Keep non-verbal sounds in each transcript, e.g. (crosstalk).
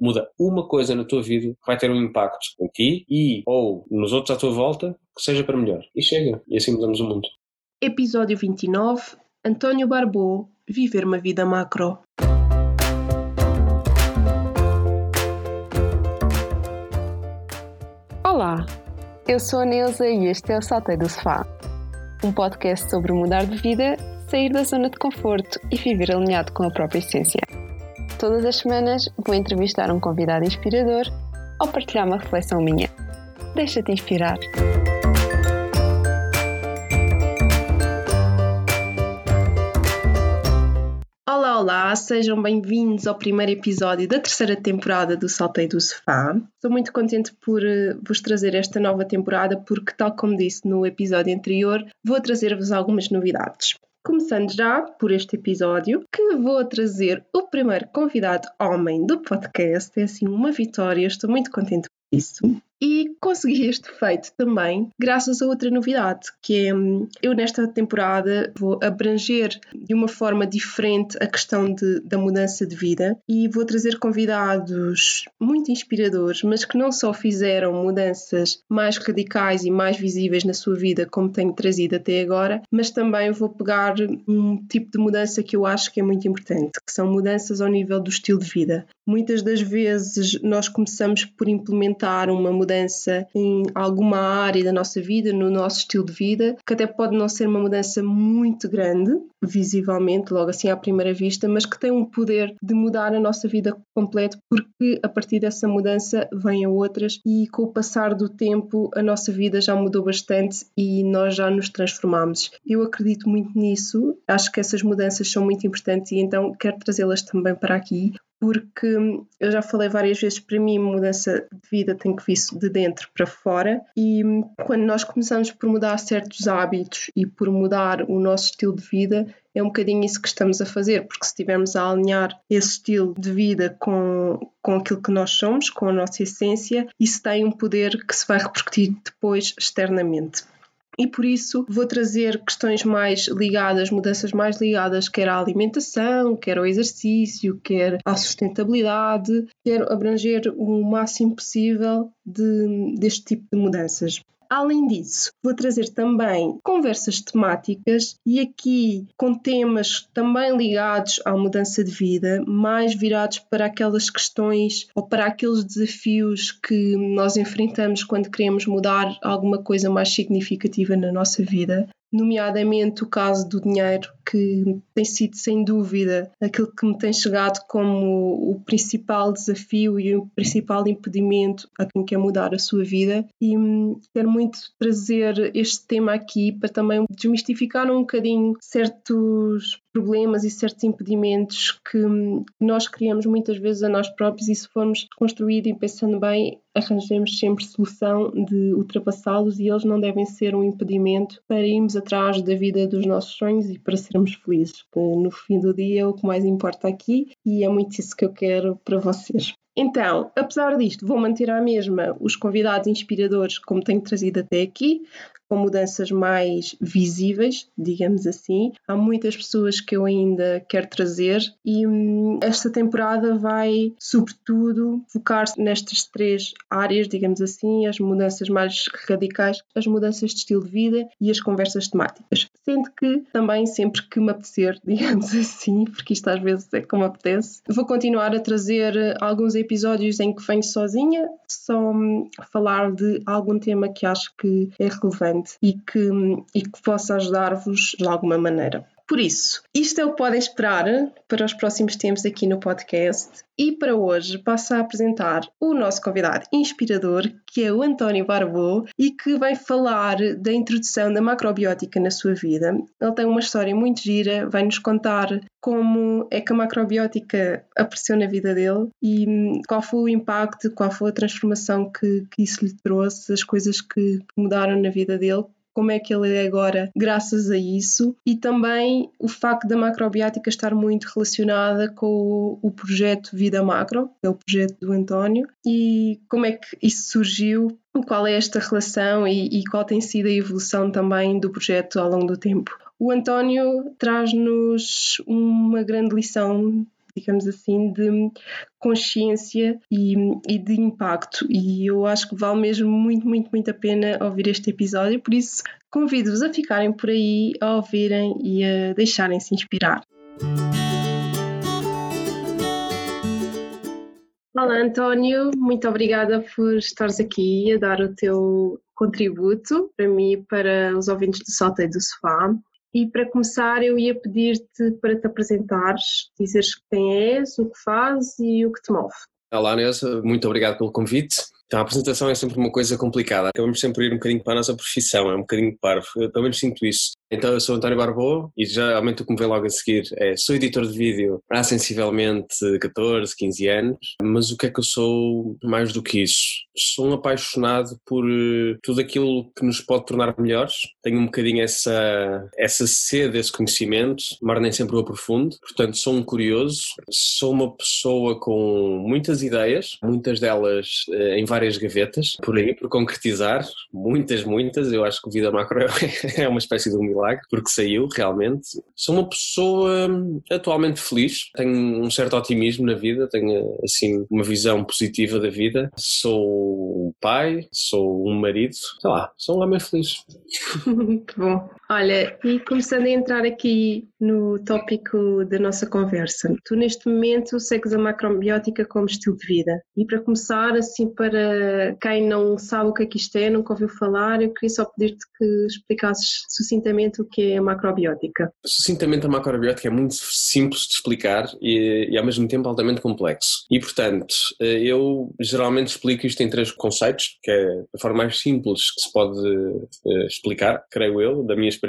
muda uma coisa na tua vida, vai ter um impacto em ti e ou nos outros à tua volta, que seja para melhor. E chega, e assim mudamos o mundo. Episódio 29 António Barbô Viver uma vida macro. Olá, eu sou a Neuza e este é o Saltei do Sofá, um podcast sobre mudar de vida, sair da zona de conforto e viver alinhado com a própria essência. Todas as semanas vou entrevistar um convidado inspirador ou partilhar uma reflexão minha. Deixa-te inspirar. Olá, olá, sejam bem-vindos ao primeiro episódio da terceira temporada do Saltei do Sofá. Estou muito contente por uh, vos trazer esta nova temporada porque, tal como disse no episódio anterior, vou trazer-vos algumas novidades. Começando já por este episódio, que vou trazer o primeiro convidado homem do podcast. É assim uma vitória, estou muito contente por isso. E consegui este feito também graças a outra novidade, que é hum, eu nesta temporada vou abranger de uma forma diferente a questão de, da mudança de vida e vou trazer convidados muito inspiradores, mas que não só fizeram mudanças mais radicais e mais visíveis na sua vida, como tenho trazido até agora, mas também vou pegar um tipo de mudança que eu acho que é muito importante, que são mudanças ao nível do estilo de vida. Muitas das vezes nós começamos por implementar uma mudança mudança em alguma área da nossa vida, no nosso estilo de vida, que até pode não ser uma mudança muito grande, visivelmente, logo assim à primeira vista, mas que tem um poder de mudar a nossa vida completo, porque a partir dessa mudança vêm outras e com o passar do tempo a nossa vida já mudou bastante e nós já nos transformamos. Eu acredito muito nisso, acho que essas mudanças são muito importantes e então quero trazê-las também para aqui, porque eu já falei várias vezes, para mim, mudança de vida tem que vir de dentro para fora, e quando nós começamos por mudar certos hábitos e por mudar o nosso estilo de vida, é um bocadinho isso que estamos a fazer, porque se estivermos a alinhar esse estilo de vida com, com aquilo que nós somos, com a nossa essência, isso tem um poder que se vai repercutir depois externamente e por isso vou trazer questões mais ligadas, mudanças mais ligadas, quer à alimentação, quer ao exercício, quer à sustentabilidade. Quero abranger o máximo possível de, deste tipo de mudanças. Além disso, vou trazer também conversas temáticas e aqui com temas também ligados à mudança de vida, mais virados para aquelas questões ou para aqueles desafios que nós enfrentamos quando queremos mudar alguma coisa mais significativa na nossa vida nomeadamente o caso do dinheiro, que tem sido sem dúvida aquilo que me tem chegado como o principal desafio e o principal impedimento a quem quer mudar a sua vida. E hum, quero muito trazer este tema aqui para também desmistificar um bocadinho certos problemas e certos impedimentos que nós criamos muitas vezes a nós próprios e se formos construídos e pensando bem, arranjemos sempre solução de ultrapassá-los e eles não devem ser um impedimento para irmos atrás da vida dos nossos sonhos e para sermos felizes, no fim do dia é o que mais importa aqui e é muito isso que eu quero para vocês. Então, apesar disto, vou manter à mesma os convidados inspiradores como tenho trazido até aqui, com mudanças mais visíveis, digamos assim. Há muitas pessoas que eu ainda quero trazer e hum, esta temporada vai, sobretudo, focar-se nestas três áreas, digamos assim, as mudanças mais radicais, as mudanças de estilo de vida e as conversas temáticas. Sendo que também, sempre que me apetecer, (laughs) digamos assim, porque isto às vezes é como apetece, vou continuar a trazer alguns episódios em que venho sozinha, só hum, falar de algum tema que acho que é relevante e que, e que possa ajudar-vos de alguma maneira. Por isso, isto é o que podem esperar para os próximos tempos aqui no podcast. E para hoje passo a apresentar o nosso convidado inspirador, que é o António Barbô, e que vai falar da introdução da macrobiótica na sua vida. Ele tem uma história muito gira, vai nos contar como é que a macrobiótica apareceu na vida dele e qual foi o impacto, qual foi a transformação que, que isso lhe trouxe, as coisas que mudaram na vida dele, como é que ele é agora graças a isso e também o facto da macrobiótica estar muito relacionada com o projeto Vida Macro, que é o projeto do António, e como é que isso surgiu, qual é esta relação e, e qual tem sido a evolução também do projeto ao longo do tempo. O António traz-nos uma grande lição digamos assim, de consciência e, e, de impacto. E eu acho que vale mesmo muito, muito, muito a pena ouvir este episódio. Por isso, convido-vos a ficarem por aí, a ouvirem e a deixarem-se inspirar. Olá, António, muito obrigada por estares aqui a dar o teu contributo para mim e para os ouvintes do Saltei do Sofá. E para começar, eu ia pedir-te para te apresentares, dizeres quem és, o que fazes e o que te move. Olá, Neuza, muito obrigado pelo convite. Então, a apresentação é sempre uma coisa complicada. Acabamos sempre por ir um bocadinho para a nossa profissão, é um bocadinho parvo. Eu, pelo menos sinto isso. Então, eu sou António Barboa e geralmente o que me vem logo a seguir é sou editor de vídeo há sensivelmente 14, 15 anos, mas o que é que eu sou mais do que isso? Sou um apaixonado por eh, tudo aquilo que nos pode tornar melhores. Tenho um bocadinho essa, essa sede, esse conhecimento, mas nem sempre o aprofundo. Portanto, sou um curioso, sou uma pessoa com muitas ideias, muitas delas eh, em várias gavetas, por aí, por concretizar, muitas, muitas. Eu acho que o Vida Macro (laughs) é uma espécie de um milagre, porque saiu realmente. Sou uma pessoa atualmente feliz, tenho um certo otimismo na vida, tenho assim uma visão positiva da vida. Sou um pai, sou um marido, sei lá, sou um homem feliz. (laughs) que bom. Olha, e começando a entrar aqui no tópico da nossa conversa, tu neste momento segues a macrobiótica como estilo de vida. E para começar, assim, para quem não sabe o que é que isto é, nunca ouviu falar, eu queria só pedir-te que explicasses sucintamente o que é a macrobiótica. Sucintamente, a macrobiótica é muito simples de explicar e, e ao mesmo tempo altamente complexo. E, portanto, eu geralmente explico isto em três conceitos, que é a forma mais simples que se pode uh, explicar, creio eu, da minha experiência,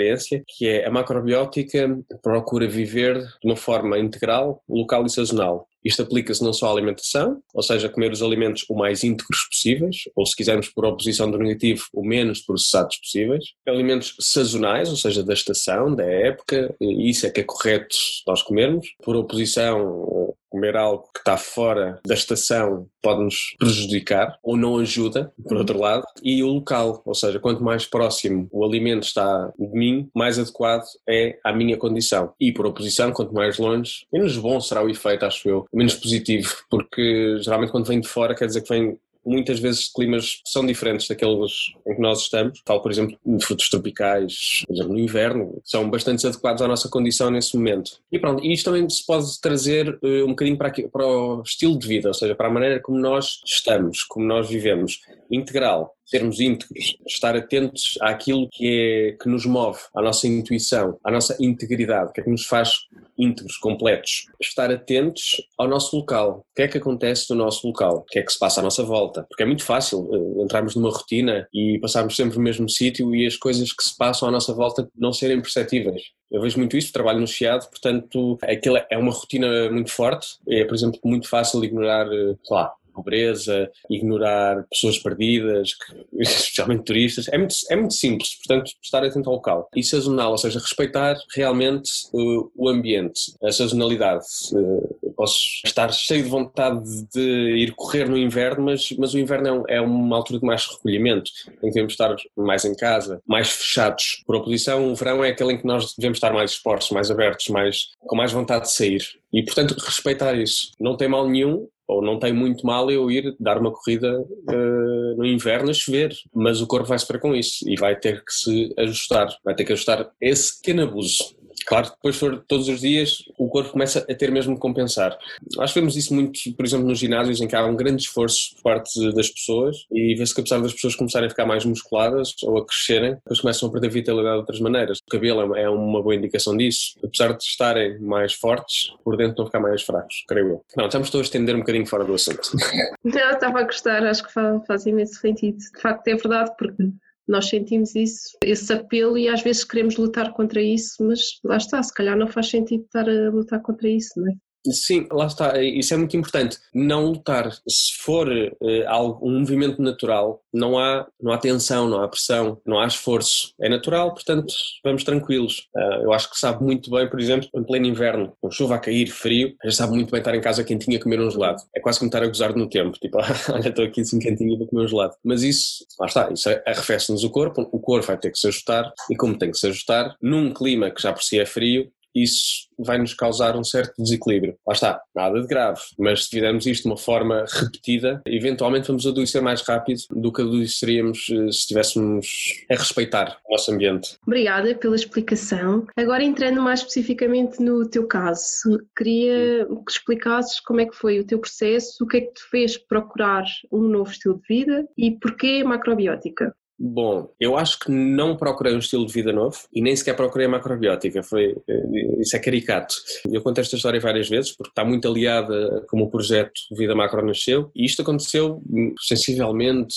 que é a macrobiótica procura viver de uma forma integral, local e sazonal. Isto aplica-se não só à alimentação, ou seja, comer os alimentos o mais íntegros possíveis, ou se quisermos por oposição do negativo, o menos processados possíveis. Alimentos sazonais, ou seja, da estação, da época, isso é que é correto nós comermos. Por oposição, comer algo que está fora da estação pode-nos prejudicar ou não ajuda, por outro lado, e o local, ou seja, quanto mais próximo o alimento está de mim, mais adequado é à minha condição. E por oposição, quanto mais longe, menos bom será o efeito, acho eu, menos positivo, porque geralmente quando vem de fora quer dizer que vem muitas vezes climas são diferentes daqueles em que nós estamos. Falo, por exemplo, de frutos tropicais, por exemplo, no inverno, são bastante adequados à nossa condição nesse momento. E pronto, e isto também se pode trazer uh, um bocadinho para, aqui, para o estilo de vida, ou seja, para a maneira como nós estamos, como nós vivemos. Integral sermos íntegros, estar atentos àquilo que, é, que nos move, à nossa intuição, à nossa integridade, que é que nos faz íntegros, completos. Estar atentos ao nosso local. O que é que acontece no nosso local? O que é que se passa à nossa volta? Porque é muito fácil uh, entrarmos numa rotina e passarmos sempre no mesmo sítio e as coisas que se passam à nossa volta não serem perceptíveis. Eu vejo muito isso, trabalho no Chiado, portanto, aquilo é uma rotina muito forte. É, por exemplo, muito fácil ignorar, eh, sei lá, pobreza, ignorar pessoas perdidas, (laughs) especialmente turistas. É muito, é muito simples, portanto, estar atento ao local. E sazonal, ou seja, respeitar realmente uh, o ambiente, a sazonalidade. Uh, posso estar cheio de vontade de ir correr no inverno, mas, mas o inverno é, é uma altura de mais recolhimento, em que devemos estar mais em casa, mais fechados. Por oposição, o verão é aquele em que nós devemos estar mais expostos, mais abertos, mais, com mais vontade de sair. E, portanto, respeitar isso. Não tem mal nenhum, ou não tem muito mal eu ir dar uma corrida uh, no inverno a chover, mas o corpo vai sofrer com isso e vai ter que se ajustar, vai ter que ajustar esse pequeno abuso. Claro depois todos os dias, o corpo começa a ter mesmo que compensar. Que vemos isso muito, por exemplo, nos ginásios em que há um grande esforço por parte das pessoas e vê-se que apesar das pessoas começarem a ficar mais musculadas ou a crescerem, depois começam a perder vitalidade de outras maneiras. O cabelo é uma boa indicação disso. Apesar de estarem mais fortes, por dentro a ficar mais fracos, creio eu. Não, estamos todos a estender um bocadinho fora do assunto. (laughs) Não, estava a gostar, acho que faz imenso sentido. De facto é verdade, porque nós sentimos isso, esse apelo e às vezes queremos lutar contra isso, mas lá está, se calhar não faz sentido estar a lutar contra isso, não é? Sim, lá está, isso é muito importante. Não lutar. Se for uh, algo, um movimento natural, não há, não há tensão, não há pressão, não há esforço. É natural, portanto, vamos tranquilos. Uh, eu acho que sabe muito bem, por exemplo, em pleno inverno, com chuva a cair, frio, já sabe muito bem estar em casa quentinha a comer um gelado. É quase como estar a gozar no tempo, tipo, (laughs) olha, estou aqui assim quentinha para comer um gelado. Mas isso, lá está, isso arrefece-nos o corpo, o corpo vai ter que se ajustar, e como tem que se ajustar, num clima que já por si é frio, isso vai nos causar um certo desequilíbrio. Lá está, nada de grave, mas se fizermos isto de uma forma repetida, eventualmente vamos adoecer mais rápido do que adoeceríamos eh, se estivéssemos a respeitar o nosso ambiente. Obrigada pela explicação. Agora entrando mais especificamente no teu caso, queria que explicasses como é que foi o teu processo, o que é que te fez procurar um novo estilo de vida e porquê macrobiótica? Bom, eu acho que não procurei um estilo de vida novo e nem sequer procurei a macrobiótica, foi, eh, isso é caricato. Eu conto esta história várias vezes porque está muito aliada como o projeto Vida Macro nasceu e isto aconteceu hum, sensivelmente,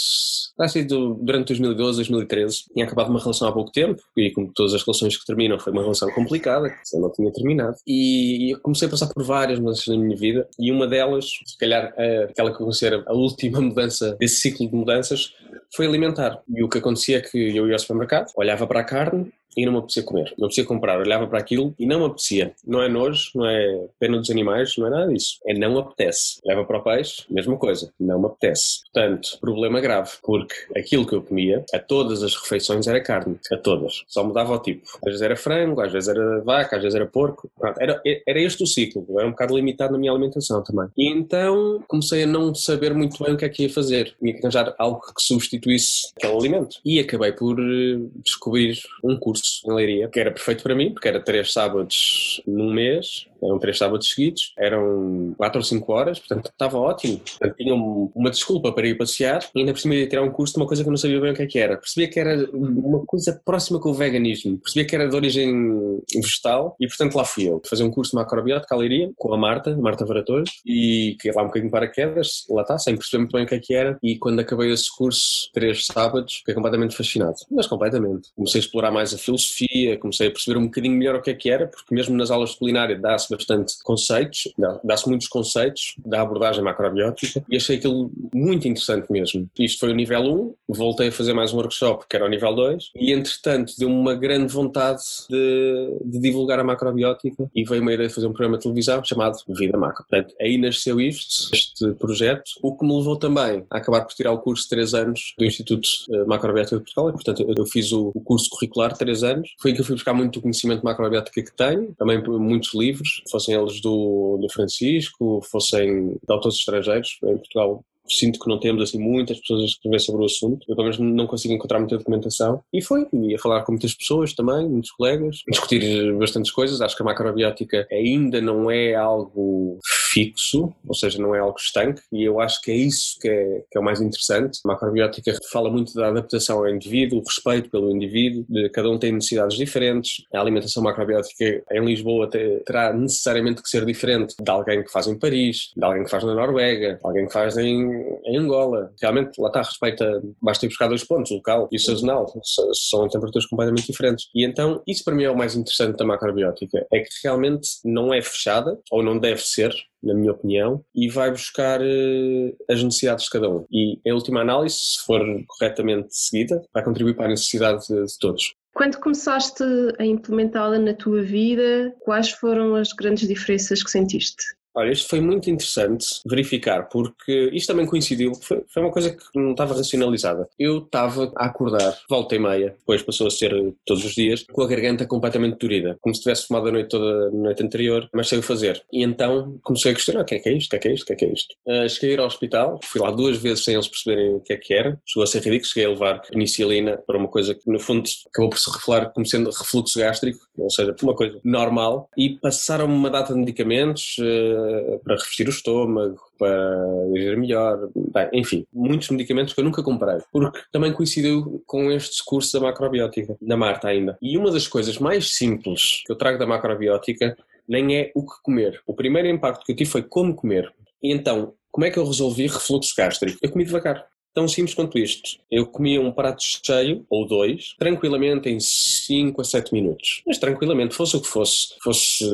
sido durante 2012, 2013. Tinha acabado uma relação há pouco tempo e como todas as relações que terminam foi uma relação complicada, que não tinha terminado. E eu comecei a passar por várias mudanças na minha vida e uma delas, se calhar aquela que eu considero a última (laughs) mudança desse ciclo de mudanças, foi alimentar. E o que acontecia é que eu ia ao supermercado, olhava para a carne e não me apetecia comer. Não apetecia comprar, olhava para aquilo e não me apetecia. Não é nojo, não é pena dos animais, não é nada disso. É não apetece. Leva para o peixe, mesma coisa, não me apetece. Portanto, problema grave, porque aquilo que eu comia, a todas as refeições era carne, a todas. Só mudava o tipo. Às vezes era frango, às vezes era vaca, às vezes era porco. Era, era este o ciclo. Eu era um bocado limitado na minha alimentação também. E então comecei a não saber muito bem o que é que ia fazer. Tinha que arranjar algo que substituísse aquele alimento. E acabei por eh, descobrir um curso curso em Leiria, que era perfeito para mim, porque era três sábados num mês, eram três sábados seguidos, eram quatro ou cinco horas, portanto estava ótimo. Portanto, tinha uma desculpa para ir passear e ainda por cima ia tirar um curso de uma coisa que eu não sabia bem o que é que era. Percebia que era uma coisa próxima com o veganismo, percebia que era de origem vegetal e portanto lá fui eu, fazer um curso de macrobiótica à Leiria, com a Marta, Marta Varatores, e que lá um bocadinho para quedas, lá está, sem perceber muito bem o que é que era, e quando acabei esse curso, três sábados, fiquei completamente fascinado, mas completamente. Comecei a explorar mais a filosofia, comecei a perceber um bocadinho melhor o que é que era, porque mesmo nas aulas de culinária dá-se bastante conceitos, dá-se muitos conceitos da abordagem macrobiótica e achei aquilo muito interessante mesmo. Isto foi o nível 1, voltei a fazer mais um workshop que era o nível 2 e entretanto deu-me uma grande vontade de, de, divulgar a macrobiótica e veio uma ideia de fazer um programa de televisão chamado Vida Macro. Portanto, aí nasceu isto, este projeto, o que me levou também a acabar por tirar o curso de 3 anos do Instituto eh, Macrobiótica de Portugal e portanto eu fiz o, o curso curricular de 3 anos. Foi que eu fui buscar muito o conhecimento macrobiótica que tenho, também muitos livros, fossem eles do, do Francisco, fossem de autores estrangeiros. Em Portugal sinto que não temos assim muitas pessoas a escrever sobre o assunto. Eu pelo menos não consigo encontrar muita documentação. E foi, ia falar com muitas pessoas também, muitos colegas, discutir bastantes coisas. Acho que a macrobiótica ainda não é algo fixo, ou seja, não é algo estanque, e eu acho que é isso que é, que é o mais interessante. A macrobiótica fala muito da adaptação ao indivíduo, o respeito pelo indivíduo, de, cada um tem necessidades diferentes. A alimentação macrobiótica em Lisboa terá necessariamente que ser diferente de alguém que faz em Paris, de alguém que faz na Noruega, de alguém que faz em em Angola. Realmente, lá está, respeita, basta ir buscar dois pontos, local e sazonal, são temperaturas completamente diferentes. E então, isso para mim é o mais interessante da macrobiótica, é que realmente não é fechada, ou não deve ser, na minha opinião, e vai buscar uh, as necessidades de cada um. E, em última análise, se for corretamente seguida, vai contribuir para a necessidade de, de todos. Quando começaste a implementá-la na tua vida, quais foram as grandes diferenças que sentiste? Olha, isto foi muito interessante verificar, porque isto também coincidiu, foi, foi uma coisa que não estava racionalizada. Eu estava a acordar, volta e meia, depois passou a ser todos os dias, com a garganta completamente dorida, como se tivesse fumado a noite toda, a noite anterior, mas sei o fazer. E então comecei a questionar: o que é que é isto? O que é que é isto? O que é que é isto? Uh, cheguei ao hospital, fui lá duas vezes sem eles perceberem o que é que era, chegou a ser ridículo, cheguei a levar penicilina para uma coisa que, no fundo, acabou por se revelar como sendo refluxo gástrico, ou seja, uma coisa normal, e passaram-me uma data de medicamentos. Uh, para revestir o estômago, para digerir melhor, bem, enfim, muitos medicamentos que eu nunca comprei, porque também coincidiu com este curso da macrobiótica, da Marta ainda. E uma das coisas mais simples que eu trago da macrobiótica nem é o que comer. O primeiro impacto que eu tive foi como comer. E então, como é que eu resolvi refluxo gástrico? Eu comi devagar. Tão simples quanto isto. Eu comia um prato cheio, ou dois, tranquilamente em 5 a 7 minutos. Mas tranquilamente, fosse o que fosse. Fosse,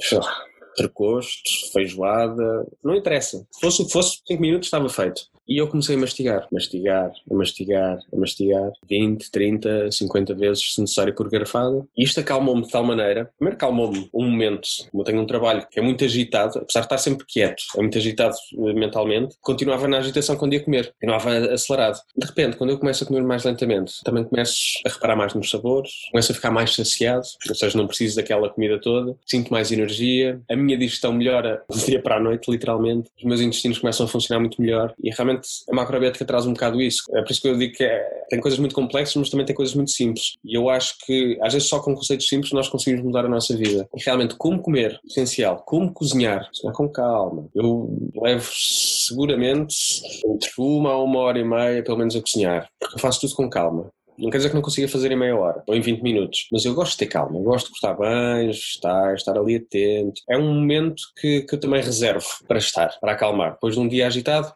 sei lá, precosto, feijoada, não interessa. Fosse o que fosse, 5 minutos estava feito. E eu comecei a mastigar, mastigar, a mastigar, a mastigar, 20, 30, 50 vezes se necessário por garrafada. E isto acalmou-me de tal maneira, primeiro acalmou-me um momento, eu tenho um trabalho que é muito agitado, apesar de estar sempre quieto, é muito agitado eh, mentalmente, continuava na agitação quando ia comer, continuava acelerado. De repente, quando eu começo a comer mais lentamente, também começo a reparar mais nos sabores, começo a ficar mais saciado, ou seja, não preciso daquela comida toda, sinto mais energia, a minha digestão melhora do dia para a noite, literalmente, os meus intestinos começam a funcionar muito melhor e realmente a macrobiótica traz um bocado isso. É por isso que eu digo que é, tem coisas muito complexas, mas também tem coisas muito simples. E eu acho que, às vezes, só com conceitos simples nós conseguimos mudar a nossa vida. E realmente, como comer, essencial, como cozinhar, cozinhar com calma. Eu levo seguramente entre uma a uma hora e meia, pelo menos, a cozinhar, porque eu faço tudo com calma. Não quer dizer que não consiga fazer em meia hora ou em 20 minutos, mas eu gosto de ter calma, eu gosto de cortar bem, estar, estar ali atento. É um momento que, que eu também reservo para estar, para acalmar. Depois de um dia agitado,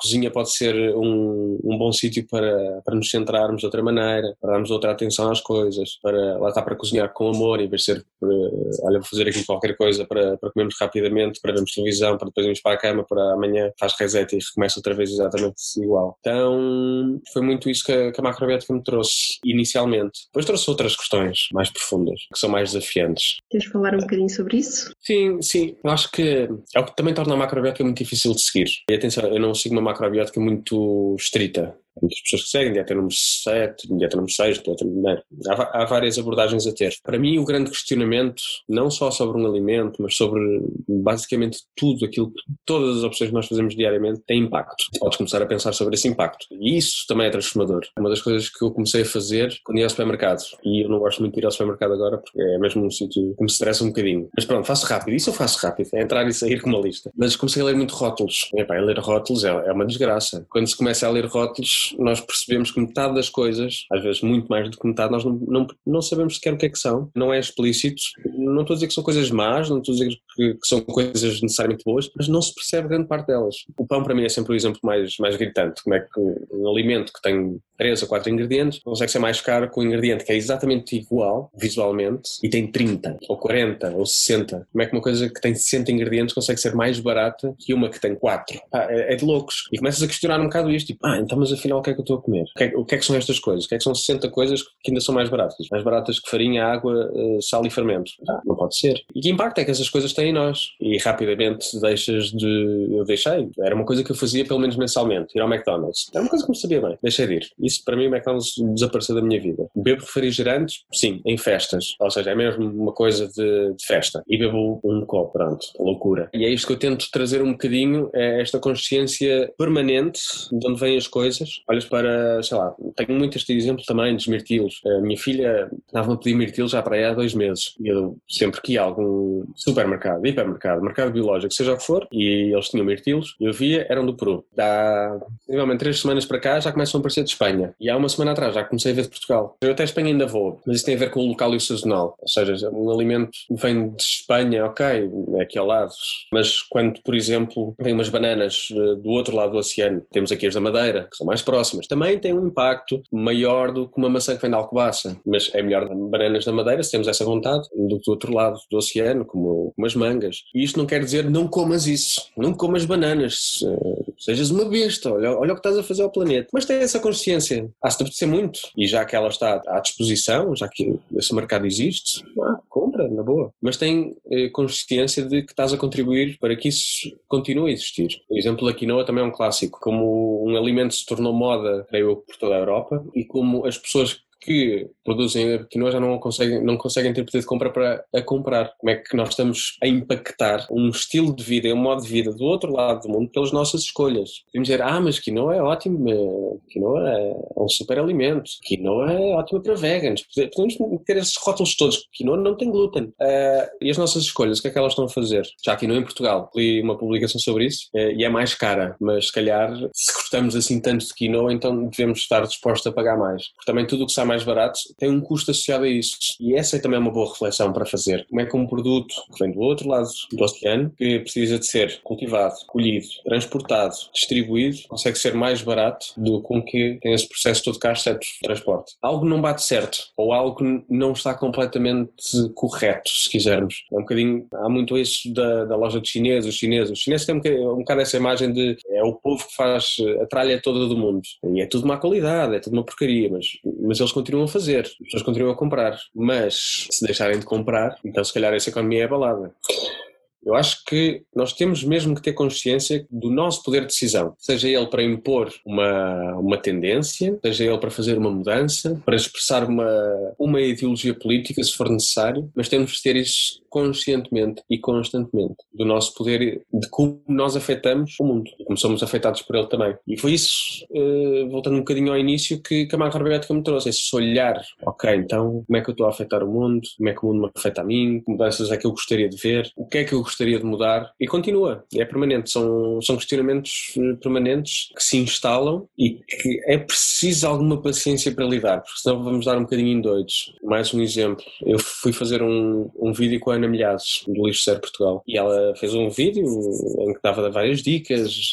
cozinha pode ser um, um bom sítio para, para nos centrarmos de outra maneira, para darmos outra atenção às coisas, para lá está para cozinhar com amor, em vez de ser, uh, olha, vou fazer aqui qualquer coisa para, para comermos rapidamente, para vermos televisão, para depois irmos para a cama, para amanhã faz reset e recomeça outra vez exatamente igual. Então foi muito isso que a, que a macrobiótica me trouxe inicialmente. Depois trouxe outras questões mais profundas, que são mais desafiantes. Queres falar um bocadinho sobre isso? Sim, sim. Eu acho que é o que também torna a macrobiótica muito difícil de seguir. E atenção, eu não sigo uma macrobiótica muito estrita muitas pessoas que seguem, dieta número 7, dieta número 6, dieta número... Há, há várias abordagens a ter. Para mim, o grande questionamento, não só sobre um alimento, mas sobre basicamente tudo aquilo que todas as opções que nós fazemos diariamente tem impacto. Podes começar a pensar sobre esse impacto. E isso também é transformador. Uma das coisas que eu comecei a fazer quando ia ao supermercado. E eu não gosto muito de ir ao supermercado agora porque é mesmo um sítio que me estressa um bocadinho. Mas pronto, faço rápido. Isso eu faço rápido. É entrar e sair com uma lista. Mas comecei a ler muito rótulos. E, epá, ler rótulos é, é uma desgraça. Quando se começa a ler rótulos, nós percebemos que metade das coisas, às vezes muito mais do que metade, nós não, não, não sabemos sequer o que é que são. Não é explícito. Não estou a dizer que são coisas más, não estou a dizer que, que são coisas necessariamente boas, mas não se percebe grande parte delas. O pão para mim é sempre o exemplo mais, mais gritante. Como é que um alimento que tem 3 ou 4 ingredientes consegue ser mais caro com um ingrediente que é exatamente igual visualmente e tem 30 ou 40 ou 60. Como é que uma coisa que tem 60 ingredientes consegue ser mais barata que uma que tem 4? Ah, é, é, de loucos. E começas a questionar um bocado isto, tipo, ah, então mas afinal o que é que eu estou a comer? O que, é, o que é que são estas coisas? O que é que são 60 coisas que ainda são mais baratas? Mais baratas que farinha, água, eh, sal e fermento? Ah, não pode ser. E que impacto é que essas coisas têm em nós? E rapidamente deixas de... Eu deixei. Era uma coisa que eu fazia pelo menos mensalmente. Ir ao McDonald's. Era uma coisa que me sabia bem. Deixei de ir. Isso para mim o McDonald's desapareceu da minha vida. Bebo refrigerantes? Sim, em festas. Ou seja, é mesmo uma coisa de, de festa. E bebo um copo, pronto. Loucura. E é isto que eu tento trazer um bocadinho, é esta consciência permanente de onde vêm as coisas. Olhas para, sei lá, tenho muito este exemplo também dos mirtilos. A minha filha estava a pedir mirtilos já para aí há dois meses. E eu sempre que ia a algum supermercado, hipermercado, mercado biológico, seja o que for, e eles tinham mirtilos, eu via, eram do Peru. Há, provavelmente, três semanas para cá já começam a aparecer de Espanha. E há uma semana atrás já comecei a ver de Portugal. Eu até a Espanha ainda vou, mas isso tem a ver com o local e o sazonal. Ou seja, um alimento vem de Espanha, ok, é aqui ao lado. Mas quando, por exemplo, vem umas bananas eh, do outro lado do oceano, temos aqui as da Madeira, que são mais próximas, também tem um impacto maior do que uma maçã que vem da Alcobaça. Mas é melhor bananas da Madeira, se temos essa vontade, do que do outro lado do oceano, como, as mangas. E isto não quer dizer não comas isso, não comas bananas, sejas uma besta, olha, olha o que estás a fazer ao planeta. Mas tem essa consciência. Há-se de apetecer muito. E já que ela está à disposição, já que esse mercado existe, ah, compra, na boa. Mas tem eh, consciência de que estás a contribuir para que isso continue a existir. O exemplo da quinoa também é um clássico. Como um alimento se tornou moda, creio eu, por toda a Europa, e como as pessoas que produzem quinoa já não conseguem, não conseguem ter poder de compra para a comprar. Como é que nós estamos a impactar um estilo de vida e um modo de vida do outro lado do mundo pelas nossas escolhas? Podemos dizer, ah, mas quinoa é ótimo, quinoa é um super alimento, quinoa é ótimo para veganos. Podemos ter esses rótulos todos, quinoa não tem glúten. Uh, e as nossas escolhas, o que é que elas estão a fazer? Já quinoa em Portugal, li uma publicação sobre isso uh, e é mais cara, mas se calhar se gostamos assim tanto de quinoa, então devemos estar dispostos a pagar mais. Porque também tudo o que sai mais barato tem um custo associado a isso. E essa é também uma boa reflexão para fazer. Como é que um produto que vem do outro lado do oceano, que precisa de ser cultivado, colhido, transportado, distribuído, consegue ser mais barato do um que tem esse processo todo cá, exceto transporte. Algo não bate certo, ou algo não está completamente correto, se quisermos. É um bocadinho, há muito isso da, da loja de chineses, os chineses. Os chineses têm um um bocado essa imagem de é o povo que faz a tralha toda do mundo. E é tudo má qualidade, é tudo uma porcaria, mas, mas eles continuam a fazer, as pessoas continuam a comprar. Mas se deixarem de comprar, então se calhar essa economia é abalada. Eu acho que nós temos mesmo que ter consciência do nosso poder de decisão, seja ele para impor uma, uma tendência, seja ele para fazer uma mudança, para expressar uma, uma ideologia política, se for necessário, mas temos de ter isso conscientemente e constantemente, do nosso poder, de como nós afetamos o mundo, como somos afetados por ele também. E foi isso, eh, voltando um bocadinho ao início, que, que a macrobiótica me trouxe, esse olhar, ok, então como é que eu estou a afetar o mundo, como é que o mundo me afeta a mim, que mudanças é que eu gostaria de ver, o que é que eu gostaria de mudar e continua, é permanente, são, são questionamentos eh, permanentes que se instalam e que é preciso alguma paciência para lidar, porque senão vamos dar um bocadinho em doidos. Mais um exemplo, eu fui fazer um, um vídeo com a Ana Milhazes, do Lixo Zero Portugal, e ela fez um vídeo em que dava várias dicas,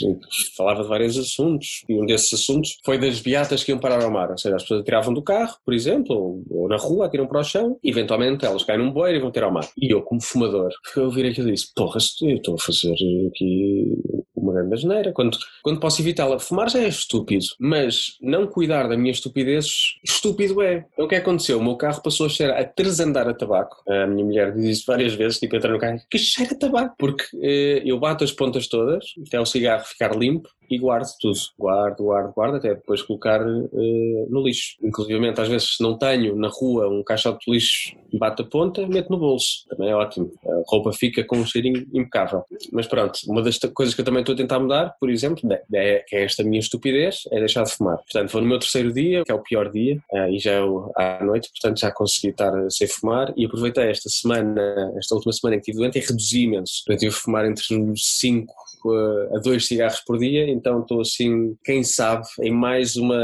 falava de vários assuntos, e um desses assuntos foi das beatas que iam parar ao mar, ou seja, as pessoas tiravam do carro, por exemplo, ou na rua, atiram para o chão, e eventualmente elas caem num bueiro e vão ter ao mar. E eu, como fumador, fui ouvir aquilo e disse, porra, eu estou a fazer aqui uma grande asneira. Quando, quando posso evitá-la, fumar já é estúpido, mas não cuidar da minha estupidez, estúpido é. Então o que aconteceu? O meu carro passou a cheirar a tresandar a tabaco. A minha mulher diz isso várias vezes, tipo, entra no carro, que cheira a tabaco, porque eh, eu bato as pontas todas, até o cigarro ficar limpo, e guardo tudo. Guardo, guardo, guardo, até depois colocar uh, no lixo. Inclusive, às vezes, se não tenho na rua um caixote de lixo e bate a ponta, meto no bolso. Também é ótimo. A roupa fica com um cheirinho impecável. Mas pronto, uma das coisas que eu também estou a tentar mudar, por exemplo, é, é esta minha estupidez, é deixar de fumar. Portanto, vou no meu terceiro dia, que é o pior dia, uh, e já é à noite, portanto já consegui estar sem fumar e aproveitei esta semana, esta última semana em que estive doente e reduzi imenso. Eu a fumar entre 5 a dois cigarros por dia, então estou assim, quem sabe, em mais uma,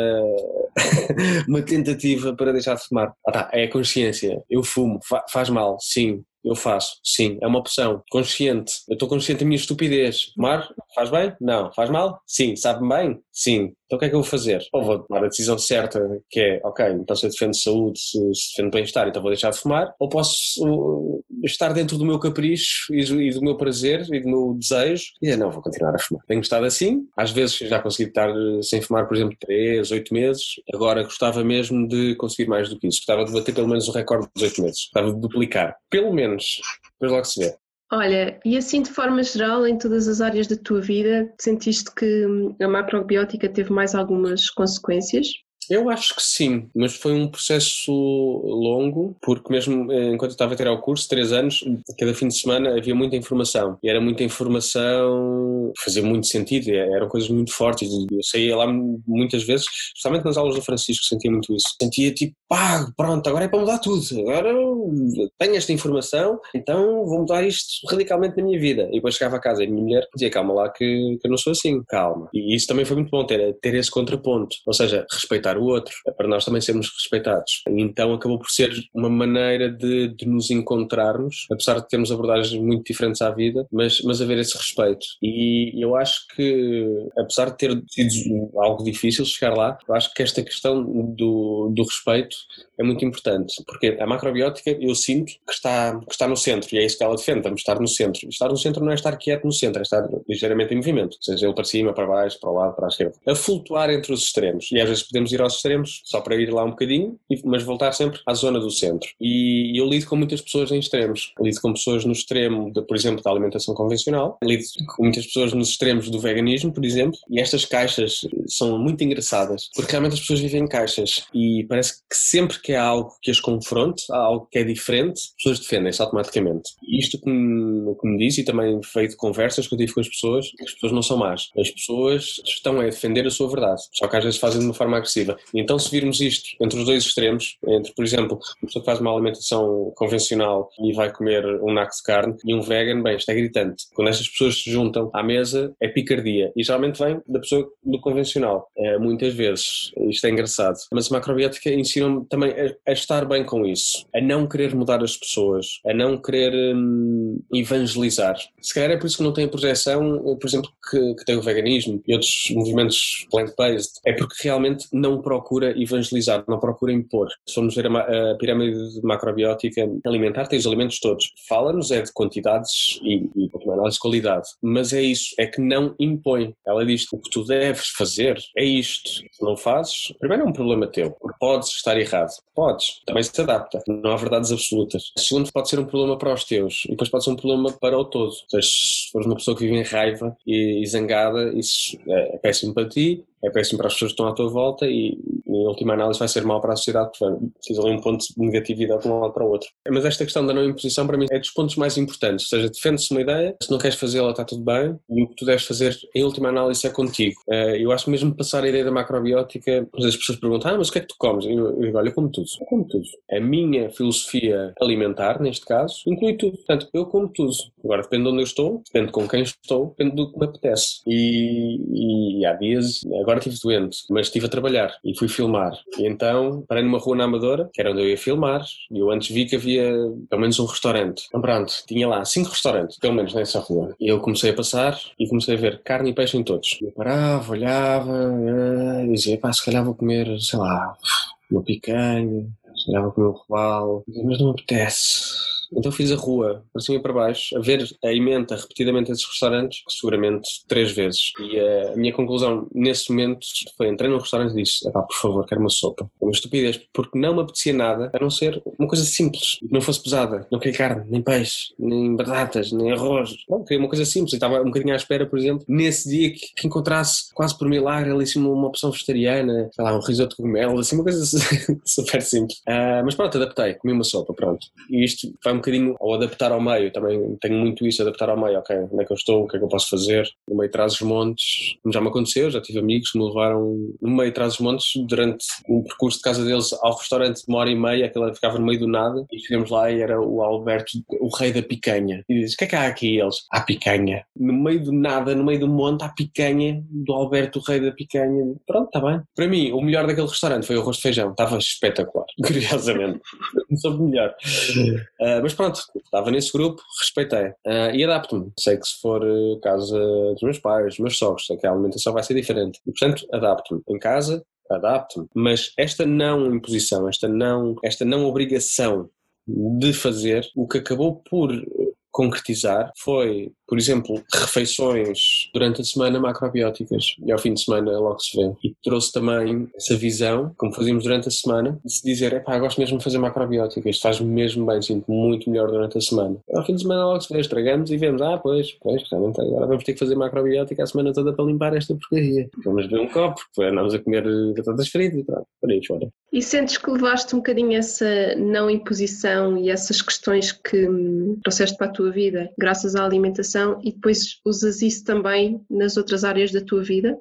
(laughs) uma tentativa para deixar de fumar. Ah, tá, é a consciência. Eu fumo, fa faz mal, sim, eu faço, sim, é uma opção. Consciente. Eu estou consciente da minha estupidez. Fumar faz bem? Não. Faz mal? Sim. Sabe-me bem? Sim. Então o que é que eu vou fazer? Ou vou tomar a decisão certa, que é, ok, então se eu defendo saúde, se, se defendo bem-estar, então vou deixar de fumar, ou posso uh, estar dentro do meu capricho e e do, meu prazer e do meu desejo e dizer, não, vou continuar a fumar. Tenho estado assim, às vezes já consegui estar uh, sem fumar, por exemplo, 3, 8 meses, agora gostava mesmo de conseguir mais do que isso, gostava de bater pelo menos o recorde dos 8 meses, gostava de duplicar, pelo menos, depois logo se vê. Olha, e assim de forma geral, em todas as áreas da tua vida, sentiste que a macrobiótica teve mais algumas consequências? Eu acho que sim, mas foi um processo longo, porque mesmo eh, enquanto eu estava a tirar o curso, três anos, cada fim de semana havia muita informação. E era muita informação, fazia muito sentido, eram coisas muito fortes. Eu saía lá muitas vezes, especialmente nas aulas do Francisco, sentia muito isso. Sentia tipo, pá, pronto, agora é para mudar tudo. Agora tenho esta informação, então vou mudar isto radicalmente na minha vida. E depois chegava a casa e a minha mulher dizia, calma lá que, que eu não sou assim, calma. E isso também foi muito bom, ter, ter esse contraponto. Ou seja, respeitar respeitar o outro, é para nós também sermos respeitados. Então acabou por ser uma maneira de, de nos encontrarmos, apesar de termos abordagens muito diferentes à vida, mas, mas haver esse respeito. E eu acho que, apesar de ter sido algo difícil chegar lá, eu acho que esta questão do, do respeito é muito importante, porque a macrobiótica eu sinto que está, que está no centro, e é isso que ela defende, vamos estar no centro. estar no centro não é estar quieto no centro, é estar ligeiramente em movimento, seja ele para cima, para baixo, para o lado, para a esquerda. A flutuar entre os extremos. E às vezes podemos ir aos extremos só para ir lá um bocadinho, mas voltar sempre à zona do centro. E eu lido com muitas pessoas em extremos. Lido com pessoas no extremo, de, por exemplo, da alimentação convencional, lido com muitas pessoas nos extremos do veganismo, por exemplo, e estas caixas são muito engraçadas, porque realmente as pessoas vivem em caixas e parece que sempre que há algo que as confronte, há algo que é diferente, as pessoas defendem-se automaticamente. Isto que me, que me diz, e também feito conversas que eu tive com as pessoas, as pessoas não são más. As pessoas estão a defender a sua verdade, só que às vezes fazem de uma forma agressiva. Então, se virmos isto entre os dois extremos, entre, por exemplo, uma pessoa que faz uma alimentação convencional e vai comer um naco de carne e um vegan, bem, isto é gritante. Quando estas pessoas se juntam à mesa, é picardia. E geralmente vem da pessoa do convencional. É, muitas vezes. Isto é engraçado. Mas a macrobiótica ensina-me também a, a, estar bem com isso, a não querer mudar as pessoas, a não querer hum, evangelizar. Se calhar é por isso que não tem a projeção, por exemplo, que, que tem o veganismo e outros movimentos plant-based. É porque realmente não procura evangelizar, não procura impor. Se formos ver a, a pirâmide macrobiótica alimentar, tem os alimentos todos. Fala-nos é de quantidades e, e análise de qualidade. Mas é isso, é que não impõe. Ela diz o que tu deves fazer é isto. Se não fazes, primeiro é um problema teu, porque podes estar errado. Podes, também se adapta. Não há verdades absolutas. Segundo, pode ser um problema para os teus e depois pode ser um problema para o todo. Ou seja, se fores uma pessoa que vive em raiva e, e zangada, isso é, é péssimo para ti, é péssimo para as pessoas que estão à tua volta e, em última análise, vai ser mal para a sociedade, porque precisa ali um ponto de negatividade de um lado para o outro. Mas esta questão da não imposição, para mim, é dos pontos mais importantes. Ou seja, defende-se uma ideia, se não queres fazê-la, está tudo bem, e o que tu deves fazer, em última análise, é contigo. Eh, eu acho que mesmo passar a ideia da macrobiótica, as pessoas perguntam, ah, mas o que é que tu comes? Eu, digo, olha, eu como tudo. Eu como tudo. A minha filosofia alimentar, neste caso, inclui tudo. Portanto, eu como tudo. Agora, depende de onde eu estou, depende com quem estou, depende do que me apetece. E, e há dias, agora estive doente, mas estive a trabalhar e fui filmar. E então parei numa rua na Amadora, que era onde eu ia filmar, e eu antes vi que havia pelo menos um restaurante. Então pronto, tinha lá cinco restaurantes, pelo menos nessa rua. E eu comecei a passar e comecei a ver carne e peixe em todos. Eu parava, olhava, eh, e dizia, pá, se calhar vou comer, sei lá, uma picanha, se calhar vou comer um robalo, mas não me apetece então fiz a rua, para cima e para baixo, a ver a emenda repetidamente esses restaurantes, seguramente três vezes. E a minha conclusão nesse momento foi: entrei num restaurante e disse, por favor, quero uma sopa. Uma estupidez, porque não me apetecia nada a não ser uma coisa simples, que não fosse pesada. Não queria carne, nem peixe, nem batatas, nem arroz. Não, queria uma coisa simples. E estava um bocadinho à espera, por exemplo, nesse dia que, que encontrasse quase por milagre ali assim, uma opção vegetariana, sei lá, um risoto de cogumelo, assim, uma coisa (laughs) super simples. Uh, mas pronto, adaptei, comi uma sopa, pronto. E isto vai um bocadinho ao adaptar ao meio, também tenho muito isso, adaptar ao meio, ok, onde é que eu estou, o que é que eu posso fazer, no meio traz os montes, já me aconteceu, já tive amigos que me levaram no meio traz os montes durante um percurso de casa deles ao restaurante de uma hora e meia, aquilo ficava no meio do nada, e chegamos lá e era o Alberto, o rei da picanha, e diz, o que é que há aqui? E eles, há picanha. No meio do nada, no meio do monte, há picanha do Alberto, o rei da picanha. Pronto, está bem. Para mim, o melhor daquele restaurante foi o arroz de feijão, estava espetacular, (laughs) curiosamente. Não soube melhor. Uh, (laughs) mas pronto, estava nesse grupo, respeitei. Uh, e adapto-me. Sei que se for uh, casa dos meus pais, dos meus sogros, sei que a alimentação vai ser diferente. E, portanto, adapto-me. Em casa, adapto-me. Mas esta não imposição, esta não, esta não obrigação de fazer, o que acabou por concretizar foi por exemplo, refeições durante a semana macrobióticas e ao fim de semana logo se vê. E trouxe também essa visão, como fazíamos durante a semana, de se dizer, epá, gosto mesmo de fazer macrobiótica, isto faz-me mesmo bem, sinto muito melhor durante a semana. E ao fim de semana logo se vê, estragamos e vemos, ah, pois, pois, realmente agora vamos ter que fazer macrobiótica a semana toda para limpar esta porcaria. Vamos ver um copo, andamos a comer batatas fritas e pronto, por aí fora. E sentes que levaste um bocadinho essa não imposição e essas questões que hum, trouxeste para a tua vida, graças à alimentação e depois usas isso também nas outras áreas da tua vida?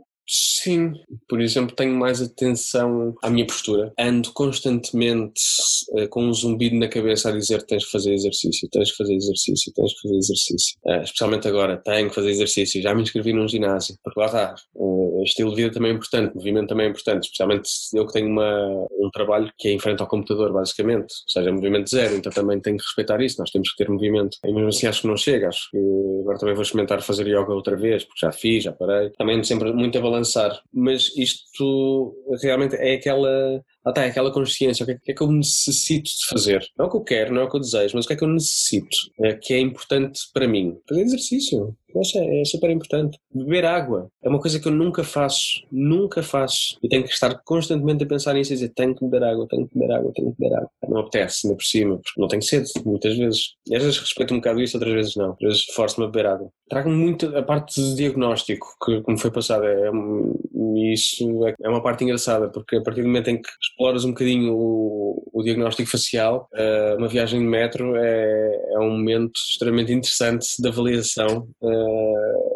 Sim, por exemplo, tenho mais atenção à minha postura. Ando constantemente uh, com um zumbido na cabeça a dizer tens que fazer exercício, tens que fazer exercício, tens que fazer exercício. Uh, especialmente agora, tenho que fazer exercício. Já me inscrevi num ginásio, porque lá está. Uh, estilo de vida também é importante, movimento também é importante, especialmente eu que tenho uma, um trabalho que é em frente ao computador, basicamente. Ou seja, movimento zero, então também tenho que respeitar isso. Nós temos que ter movimento. E mesmo assim acho que não chega. Acho que agora também vou experimentar fazer yoga outra vez, porque já fiz, já parei. Também sempre muito a balançar. Mas isto realmente é aquela. Ah, tá, é aquela consciência, o que é, que é que eu necessito de fazer? Não é o que eu quero, não é o que eu desejo, mas o que é que eu necessito, é, que é importante para mim. Fazer exercício. Isso é, é super importante. Beber água é uma coisa que eu nunca faço, nunca faço. Eu tenho que estar constantemente a pensar nisso e dizer tenho que beber água, tenho que beber água, tenho que beber água. Não apetece, ainda por cima, porque não tenho sede, muitas vezes. E às vezes respeito um bocado isso, outras vezes não. Às vezes forço-me a beber água. Trago-me muito a parte de diagnóstico, que como foi passada, é, isso é, é uma parte engraçada, porque a partir do momento em que exploras um bocadinho o, o diagnóstico facial, uh, uma viagem de metro é, é um momento extremamente interessante da avaliação uh,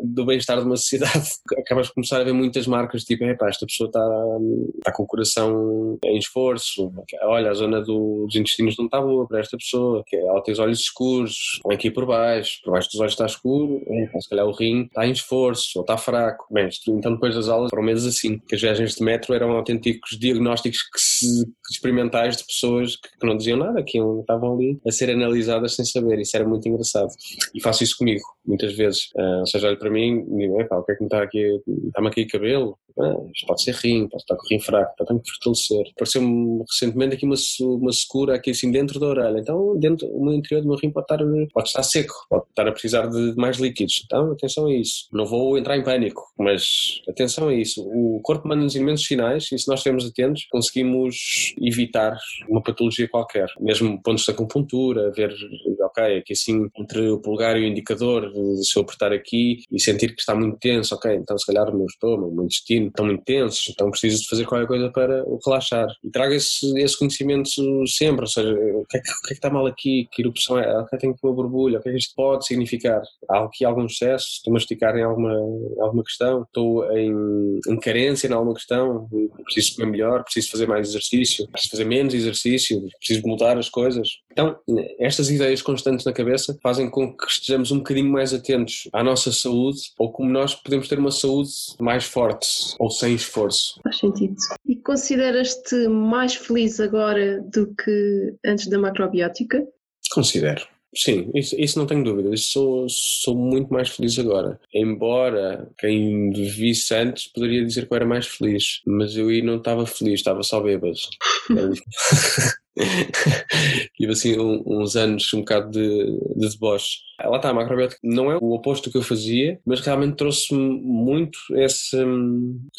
do bem-estar de uma sociedade. (laughs) Acabas de começar a ver muitas marcas tipo, epá, esta pessoa está, com o coração em esforço, olha, a zona do, dos intestinos não está boa para esta pessoa, que ela tem os olhos escuros, aqui por baixo, por baixo dos olhos está escuro, é, se calhar o rim está em esforço, ou está fraco. Bem, então depois das aulas foram meses assim, que as viagens de metro eram autênticos diagnósticos que se, experimentais de pessoas que, que não diziam nada, que estavam ali a ser analisadas sem saber, isso era muito engraçado. E faço isso comigo, muitas vezes. Uh, ou seja, olho para mim e digo, o que é que me está aqui, está-me aqui cabelo? Ah, pode ser rim, pode estar com o rim fraco, pode que fortalecer. Apareceu-me recentemente aqui uma, uma secura aqui assim dentro da orelha, então dentro, o interior do meu rim pode estar, pode estar seco, pode estar a precisar de mais líquidos. Então atenção a isso. Não vou entrar em pânico, mas atenção a isso. O corpo manda-nos imensos sinais e se nós estivermos atentos conseguimos evitar uma patologia qualquer. Mesmo pontos de acupuntura, ver, ok, aqui assim entre o polegar e o indicador, se eu apertar aqui e sentir que está muito tenso, ok, então se calhar o meu estômago, o meu intestino estão muito tensos, então preciso de fazer qualquer coisa para relaxar. E traga esse, esse conhecimento sempre, ou seja, o que, é que, o que, é que está mal aqui, que erupção é, ok, tenho que uma borbulha, o que é que isto pode significar? Há aqui algum excesso, estou a masticar em alguma, alguma questão, estou em, em carência em alguma questão, preciso comer melhor, preciso fazer mais exercício, preciso fazer menos exercício, preciso mudar as coisas. Então, estas ideias constantes na cabeça fazem com que estejamos um bocadinho mais atentos à nossa saúde ou como nós podemos ter uma saúde mais forte ou sem esforço. Faz sentido. E consideras-te mais feliz agora do que antes da macrobiótica? Considero. Sim, isso, isso, não tenho dúvida. Isso sou, sou muito mais feliz agora. Embora quem me visse antes poderia dizer que eu era mais feliz, mas eu aí não estava feliz, estava só bêbado. (laughs) (laughs) (laughs) Tive assim um, uns anos um bocado de, de deboche. Lá está, a macrobiótica não é o oposto do que eu fazia, mas realmente trouxe-me muito esse,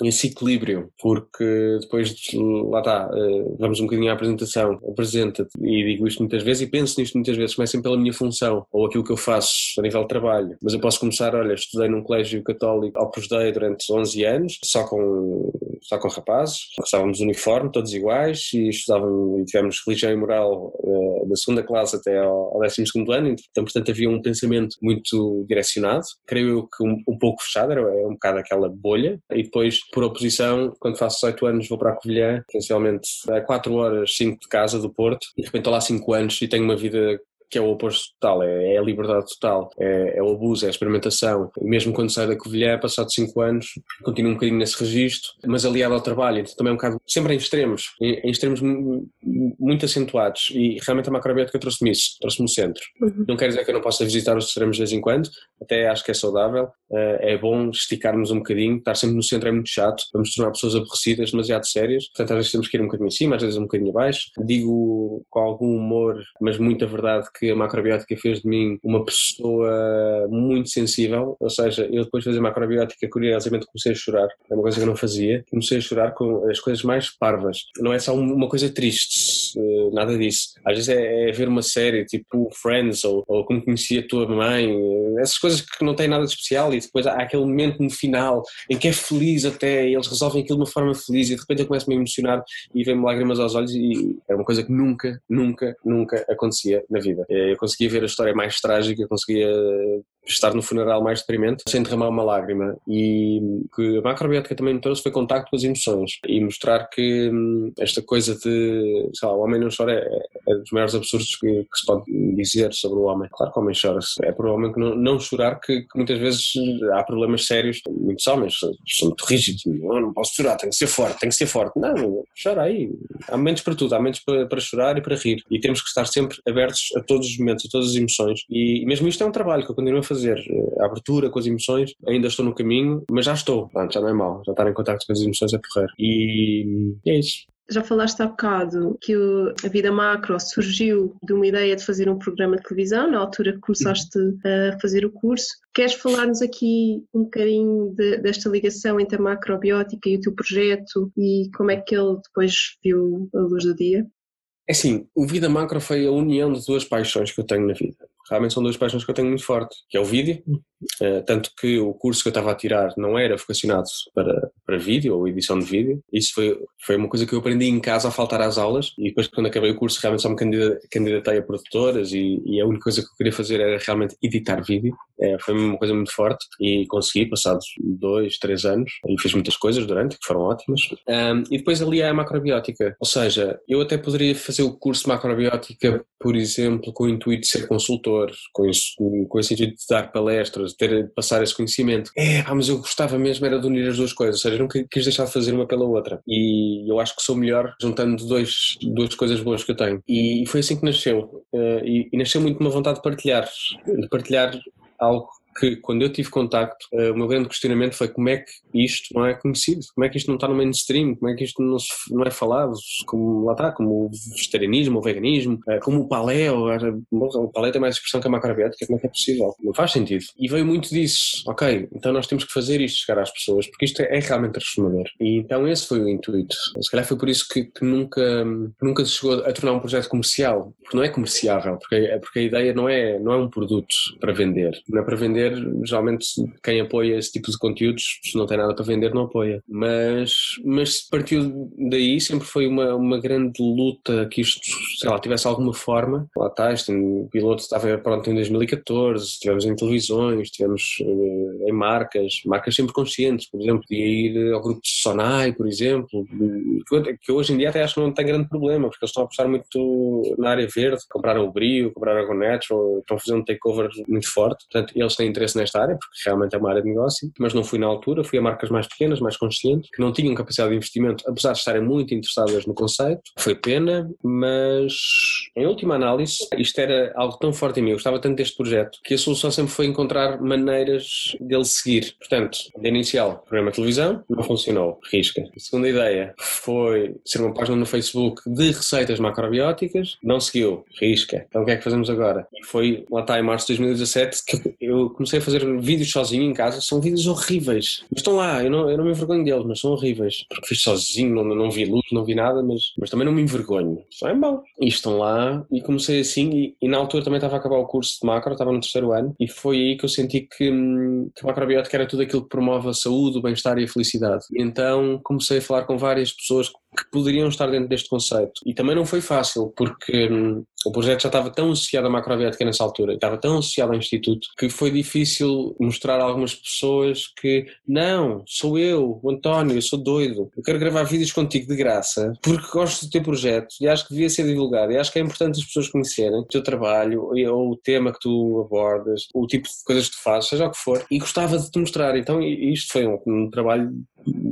esse equilíbrio, porque depois, de, lá está, eh, vamos um bocadinho à apresentação, apresenta-te, e digo isto muitas vezes e penso nisto muitas vezes, comecem pela minha função, ou aquilo que eu faço a nível de trabalho, mas eu posso começar, olha, estudei num colégio católico ao Dei durante 11 anos, só com, só com rapazes, estávamos uniforme, todos iguais, e estudávamos, e tivemos religião e moral uh, da segunda classe até ao, ao 12 ano, então, portanto, havia um pensamento muito direcionado, creio eu que um, um pouco fechado, era, era um bocado aquela bolha, e depois, por oposição, quando faço 18 anos, vou para a Covilhã, essencialmente a 4 horas, 5 de casa do Porto, e de repente estou lá 5 anos e tenho uma vida que é o oposto total, é, é a liberdade total, é, é, o abuso, é a experimentação. E mesmo quando sai da Covilhã, passado 5 anos, continuo um bocadinho nesse registro, mas aliado ao trabalho, então também é um bocado, sempre em extremos, em, em extremos muito acentuados. E realmente a macrobiótica trouxe-me isso, trouxe-me o centro. Uhum. Não quer dizer que eu não possa visitar os extremos de vez em quando, até acho que é saudável, eh, é bom esticarmos um bocadinho, estar sempre no centro é muito chato, vamos tornar pessoas aborrecidas, demasiado sérias, portanto às vezes temos que ir um bocadinho acima, às vezes um bocadinho abaixo. Digo com algum humor, mas muita verdade que a macrobiótica fez de mim uma pessoa muito sensível, ou seja, eu depois de fazer macrobiótica, curiosamente comecei a chorar, é uma coisa que eu não fazia, comecei a chorar com as coisas mais parvas. Não é só uma coisa triste, eh, nada disso. Às vezes é, é ver uma série tipo Friends ou, ou Como Conhecia a Tua Mãe, essas coisas que não têm nada de especial e depois há aquele momento no final em que é feliz até, e eles resolvem aquilo de uma forma feliz e de repente eu começo-me a emocionar e vem-me lágrimas aos olhos e é uma coisa que nunca, nunca, nunca acontecia na vida. Eh, eu conseguia ver a história mais trágica, conseguia estar no funeral mais deprimente sem derramar uma lágrima. E que a macrobiótica também me trouxe foi contacto com as emoções e mostrar que hum, esta coisa de, sei lá, o homem não chora é, é dos maiores absurdos que, que, se pode dizer sobre o homem. Claro que o homem chora, é para o homem que não, não chorar que, que, muitas vezes há problemas sérios, muitos homens são muito rígidos, não, não posso chorar, tenho que ser forte, tenho que ser forte. Não, chora aí, há momentos para tudo, há momentos para, para chorar e para rir. E temos que estar sempre abertos a todos os momentos, a todas as emoções. E mesmo isto é um trabalho que eu continuo a fazer fazer. A abertura com as emoções, ainda estou no caminho, mas já estou. Pronto, já não é mal. Já estar em contato com as emoções é porreiro. E é isso. Já falaste há bocado que a Vida Macro surgiu de uma ideia de fazer um programa de televisão, na altura que começaste a fazer o curso. Queres falar-nos aqui um bocadinho de, desta ligação entre a macrobiótica e o teu projeto e como é que ele depois viu a luz do dia? É assim, o Vida Macro foi a união de duas paixões que eu tenho na vida realmente são duas paixões que eu tenho muito forte, que é o vídeo, uh, tanto que o curso que eu estava a tirar não era vocacionado para, para vídeo ou edição de vídeo, isso foi, foi uma coisa que eu aprendi em casa a faltar às aulas. E depois quando acabei o curso realmente só me candidatei a produtoras e, e a única coisa que eu queria fazer era realmente editar vídeo, é, foi uma coisa muito forte e consegui, passados dois, três anos, e fiz muitas coisas durante, que foram ótimas, um, e depois ali há a macrobiótica, ou seja, eu até poderia fazer o curso de macrobiótica, por exemplo, com o intuito de ser consultor com, isso, com esse sentido de dar palestras, de ter, passar esse conhecimento. É, ah, mas eu gostava mesmo era de unir as duas coisas, ou seja, nunca quis deixar de fazer uma pela outra. E eu acho que sou melhor juntando dois, duas coisas boas que eu tenho. E foi assim que nasceu. Uh, e, e nasceu muito uma vontade de partilhar, de partilhar algo que quando eu tive contacto, uh, o meu grande questionamento foi como é que isto não é conhecido, como é que isto não está no mainstream, como é que isto não, se, não é falado, como lá está, como o vegetarianismo, o veganismo, uh, como o paleo, o paleo tem mais expressão que a macrobiótica, como é que é possível? Não faz sentido. E veio muito disso, ok, então nós temos que fazer isto chegar às pessoas, porque isto é, é realmente transformador. E então esse foi o intuito. Se calhar foi por isso que, que nunca, nunca se chegou a tornar um projeto comercial, porque não é comerciável, porque, porque a ideia não é, não é um produto para vender, não é para vender vender, geralmente quem apoia esse tipo de conteúdos, se não tem nada para vender, não apoia. Mas, mas partiu daí, sempre foi uma, uma grande luta que isto, sei lá, tivesse alguma forma. Lá está, este piloto estava pronto em 2014, estivemos em televisões, estivemos uh, em marcas, marcas sempre conscientes, por exemplo, podia ir ao grupo de Sonai, por exemplo, que hoje em dia até acho que não tem grande problema, porque eles estão a apostar muito na área verde, compraram o Brio, compraram a Gonetro, estão a fazer um takeover muito forte, portanto eles têm interesse nesta área, porque realmente é uma área de negócio, mas não fui na altura, fui a marcas mais pequenas, mais conscientes, que não tinham capacidade de investimento, apesar de estarem muito interessadas no conceito. Foi pena, mas em última análise, isto era algo tão forte em mim, eu gostava tanto deste projeto, que a solução sempre foi encontrar maneiras dele seguir. Portanto, de inicial, programa de televisão, não funcionou, risca. A segunda ideia foi ser uma página no Facebook de receitas macrobióticas, não seguiu, risca. Então o que é que fazemos agora? E foi lá está em março de 2017 que eu comecei comecei a fazer vídeos sozinho em casa, são vídeos horríveis. Mas estão lá, eu não, eu não me envergonho deles, mas são horríveis. Porque fiz sozinho, não, não vi luz, não vi nada, mas, mas também não me envergonho. Só é bom. E estão lá, e comecei assim, e, e, na altura também estava a acabar o curso de macro, estava no terceiro ano, e foi aí que eu senti que, hum, que a macrobiótica era tudo aquilo que promove a saúde, o bem-estar e a felicidade. E então comecei a falar com várias pessoas que poderiam estar dentro deste conceito. E também não foi fácil, porque hum, o projeto já estava tão associado à macrobiótica nessa altura, estava tão associado ao Instituto, que foi difícil mostrar a algumas pessoas que, não, sou eu, o António, eu sou doido, eu quero gravar vídeos contigo de graça, porque gosto do teu projeto e acho que devia ser divulgado e acho que é importante as pessoas conhecerem o teu trabalho ou o tema que tu abordas, o tipo de coisas que tu fazes, seja o que for, e gostava de te mostrar. Então isto foi um, um trabalho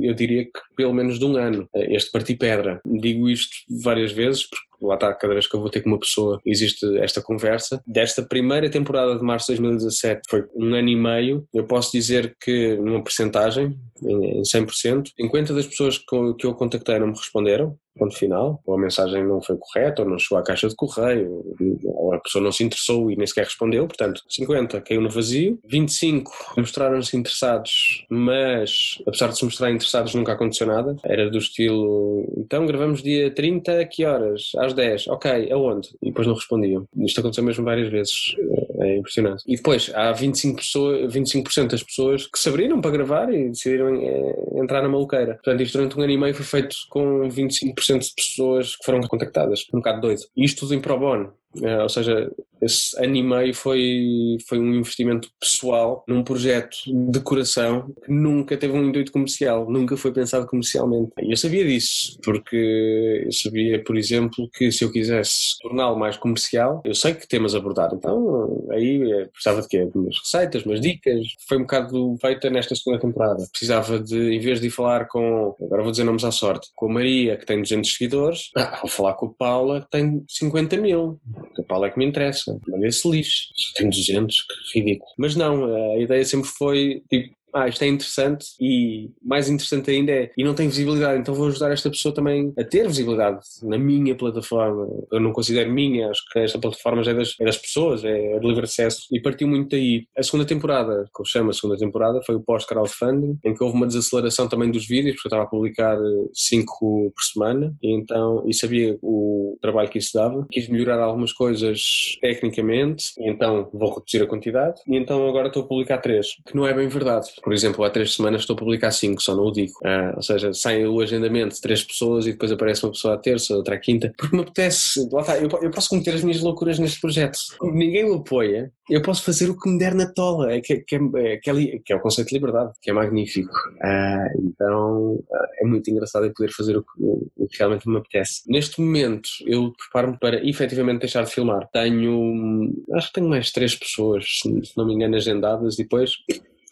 eu diria que pelo menos de um ano, este partir pedra. Digo isto várias vezes porque lá está, cada vez que eu vou ter com uma pessoa existe esta conversa. Desta primeira temporada de março de 2017 foi um ano e meio, eu posso dizer que numa percentagem, em 100%, 50 das pessoas que eu contactei não me responderam, ponto final, ou a mensagem não foi correta, ou não chegou à caixa de correio, ou a pessoa não se interessou e nem sequer respondeu, portanto, 50 caiu no vazio, 25 mostraram-se interessados, mas apesar de se mostrarem interessados nunca aconteceu nada, era do estilo, então gravamos dia 30, que horas? Às 10, ok, aonde? E depois não respondiam. Isto aconteceu mesmo várias vezes, é impressionante. E depois, há 25%, pessoas, 25 das pessoas que se abriram para gravar e decidiram eh, entrar na maluqueira. Portanto, isto durante um ano e meio foi feito com 25% de pessoas que foram contactadas. Um bocado doido. Isto em pro bono. É, ou seja, esse ano e meio foi, foi um investimento pessoal num projeto de coração que nunca teve um intuito comercial, nunca foi pensado comercialmente. E eu sabia disso, porque eu sabia, por exemplo, que se eu quisesse torná-lo mais comercial, eu sei que temas abordar. Então, aí eh, precisava de quê? De umas receitas, umas dicas. Foi um bocado feita nesta segunda temporada. Precisava de, em vez de ir falar com, agora vou dizer nomes à sorte, com a Maria, que tem 200 seguidores, (laughs) vou falar com a Paula, que tem 50 mil. A Paula é que me interessa, mas esse lixo. Tem 200, que ridículo. Mas não, a ideia sempre foi, tipo, ah, isto é interessante e mais interessante ainda é, e não tem visibilidade, então vou ajudar esta pessoa também a ter visibilidade na minha plataforma. Eu não considero minha, acho que esta plataforma é das, é das pessoas, é, de livre acesso e partiu muito daí. A segunda temporada, como chama a segunda temporada, foi o pós-crowdfunding, em que houve uma desaceleração também dos vídeos, porque eu estava a publicar cinco por semana e então e sabia o trabalho que isso dava. Quis melhorar algumas coisas tecnicamente, e então vou reduzir a quantidade e então agora estou a publicar três, que não é bem verdade. Por exemplo, há três semanas estou a publicar cinco, só não o digo. Ah, ou seja, sai o agendamento de três pessoas e depois aparece uma pessoa à terça, outra à quinta, porque me apetece, lá está, eu, eu posso cometer as minhas loucuras neste projeto. Ninguém me apoia, eu posso fazer o que me der na tola, é que, que, é, que, é, que é o conceito de liberdade, que é magnífico. Ah, então ah, é muito engraçado eu poder fazer o que, o que realmente me apetece. Neste momento eu preparo-me para efetivamente deixar de filmar. Tenho, acho que tenho mais três pessoas, se não me engano, agendadas depois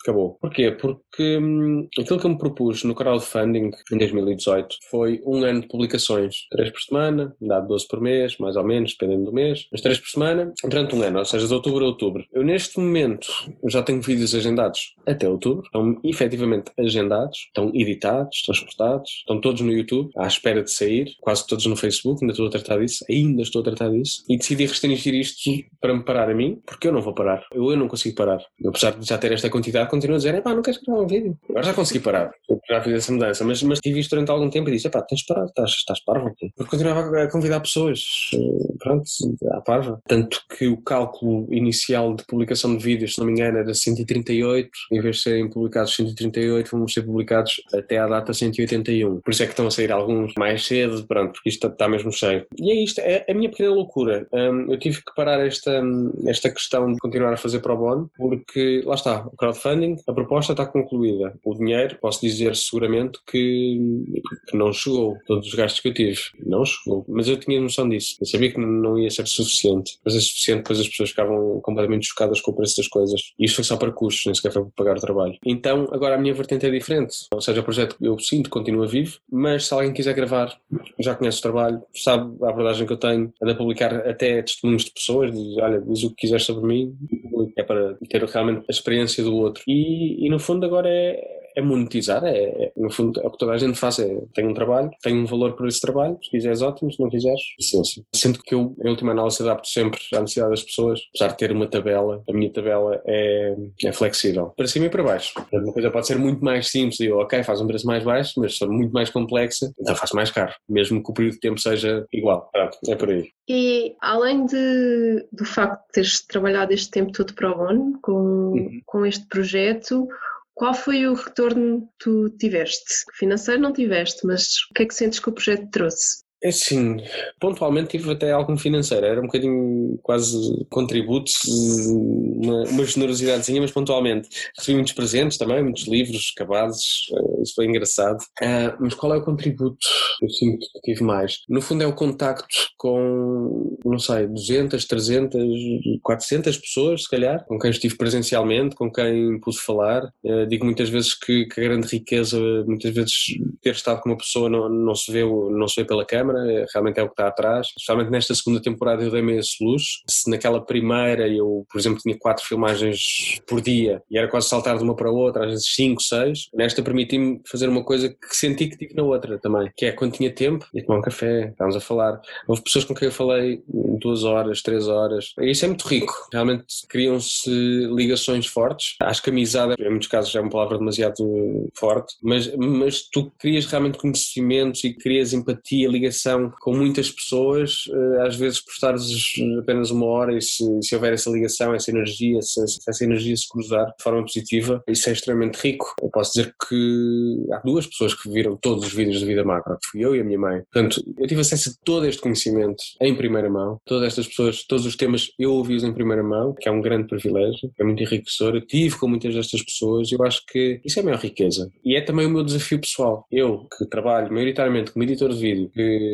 acabou. Porquê? Porque hum, aquilo que eu me propus no crowdfunding em 2018 foi um ano de publicações, três por semana, dá 12 por mês, mais ou menos, dependendo do mês, mas três por semana, durante um ano, ou seja, de outubro a outubro. Eu neste momento já tenho vídeos agendados até outubro, estão efetivamente agendados, estão editados, estão exportados, estão todos no YouTube, à espera de sair, quase todos no Facebook, ainda estou a tratar disso, ainda estou a tratar disso, e decidi restringir isto para me parar a mim, porque eu não vou parar, eu, eu não consigo parar. Apesar de já ter esta quantidade, continuo a dizer, pá, não queres gravar um vídeo? Agora já consegui parar, já fiz essa mudança, mas, mas tive isto durante algum tempo e disse, pá, tens parar, estás, estás parvo aqui. Porque continuava a convidar pessoas, eh, pronto, à parva. Tanto que o cálculo inicial de publicação de vídeos, se não me engano, era 138, em vez de serem publicados 138, vão ser publicados até à data 181. Por isso é que estão a sair alguns mais cedo, pronto, porque isto está, mesmo cheio. E é isto, é a minha pequena loucura. Um, eu tive que parar esta, esta questão de continuar a fazer pro bono, porque lá está, o crowdfunding, a proposta está concluída. O dinheiro, posso dizer seguramente que, não chegou. Todos os gastos que eu tive, não chegou. Mas eu tinha noção disso. Eu sabia que não ia ser suficiente. Mas é suficiente, depois as pessoas ficavam completamente chocadas com o preço das coisas. E isto foi só para custos, nem sequer foi para pagar o trabalho. Então, agora a minha vertente é diferente. Ou seja, o projeto eu sinto continua vivo, mas se alguém quiser gravar, já conhece o trabalho, sabe a abordagem que eu tenho, anda a publicar até testemunhos de pessoas, diz, olha, diz o que quiseres sobre mim, é para ter realmente a experiência do outro. E, e no fundo agora é, é monetizar, é, é, no fundo é o que toda a gente faz, é tem um trabalho, tem um valor por esse trabalho, se quiseres ótimo, se não quiseres, paciência. Sinto que eu, em última análise, adapto sempre à necessidade das pessoas, apesar de ter uma tabela, a minha tabela é, é flexível, para cima e para baixo. Uma coisa pode ser muito mais simples e ok, faz um preço mais baixo, mas se muito mais complexa, então faz mais caro, mesmo que o período de tempo seja igual. Pronto, é por aí. E além de, do facto de teres trabalhado este tempo todo para o ONU com, uhum. com este projeto, qual foi o retorno que tu tiveste? Financeiro não tiveste, mas o que é que sentes que o projeto trouxe? É sim, pontualmente tive até algum financeiro, era um bocadinho quase contributo, uma, uma generosidadezinha, mas pontualmente. Recebi muitos presentes também, muitos livros, cabazes, eh, isso foi engraçado. Uh, mas qual é o contributo? Eu sinto que tive mais. No fundo é o contacto com, não sei, 200, 300, 400 pessoas, se calhar, com quem estive presencialmente, com quem pude falar. Uh, digo muitas vezes que, que, a grande riqueza, muitas vezes ter estado com uma pessoa não, não, se, vê, não se vê pela câmara, realmente é o que está atrás. Especialmente nesta segunda temporada eu dei-me esse luxo. Se naquela primeira eu, por exemplo, tinha quatro filmagens por dia e era quase saltar de uma para outra, às vezes cinco, seis, nesta permiti-me fazer uma coisa que senti que tive na outra também, que é quando tinha tempo, ia tomar um café, estávamos a falar. Houve pessoas com quem eu falei duas horas, três horas. E isso é muito rico. Realmente criam-se ligações fortes. Acho que amizade, em muitos casos, é uma palavra demasiado forte, mas, mas tu crias realmente conhecimentos e crias empatia, ligação ligação com muitas pessoas, eh, às vezes por estares apenas uma hora e se, se houver essa ligação, essa energia, se, se, essa energia se cruzar de forma positiva, isso é extremamente rico. Eu posso dizer que há duas pessoas que viram todos os vídeos da Vida Macro, fui eu e a minha mãe. Portanto, eu tive acesso a todo este conhecimento em primeira mão, todas estas pessoas, todos os temas eu ouvi-os em primeira mão, que é um grande privilégio, é muito enriquecedor. Eu tive com muitas destas pessoas e eu acho que isso é a maior riqueza. E é também o meu desafio pessoal. Eu, que trabalho maioritariamente como editor de vídeo, que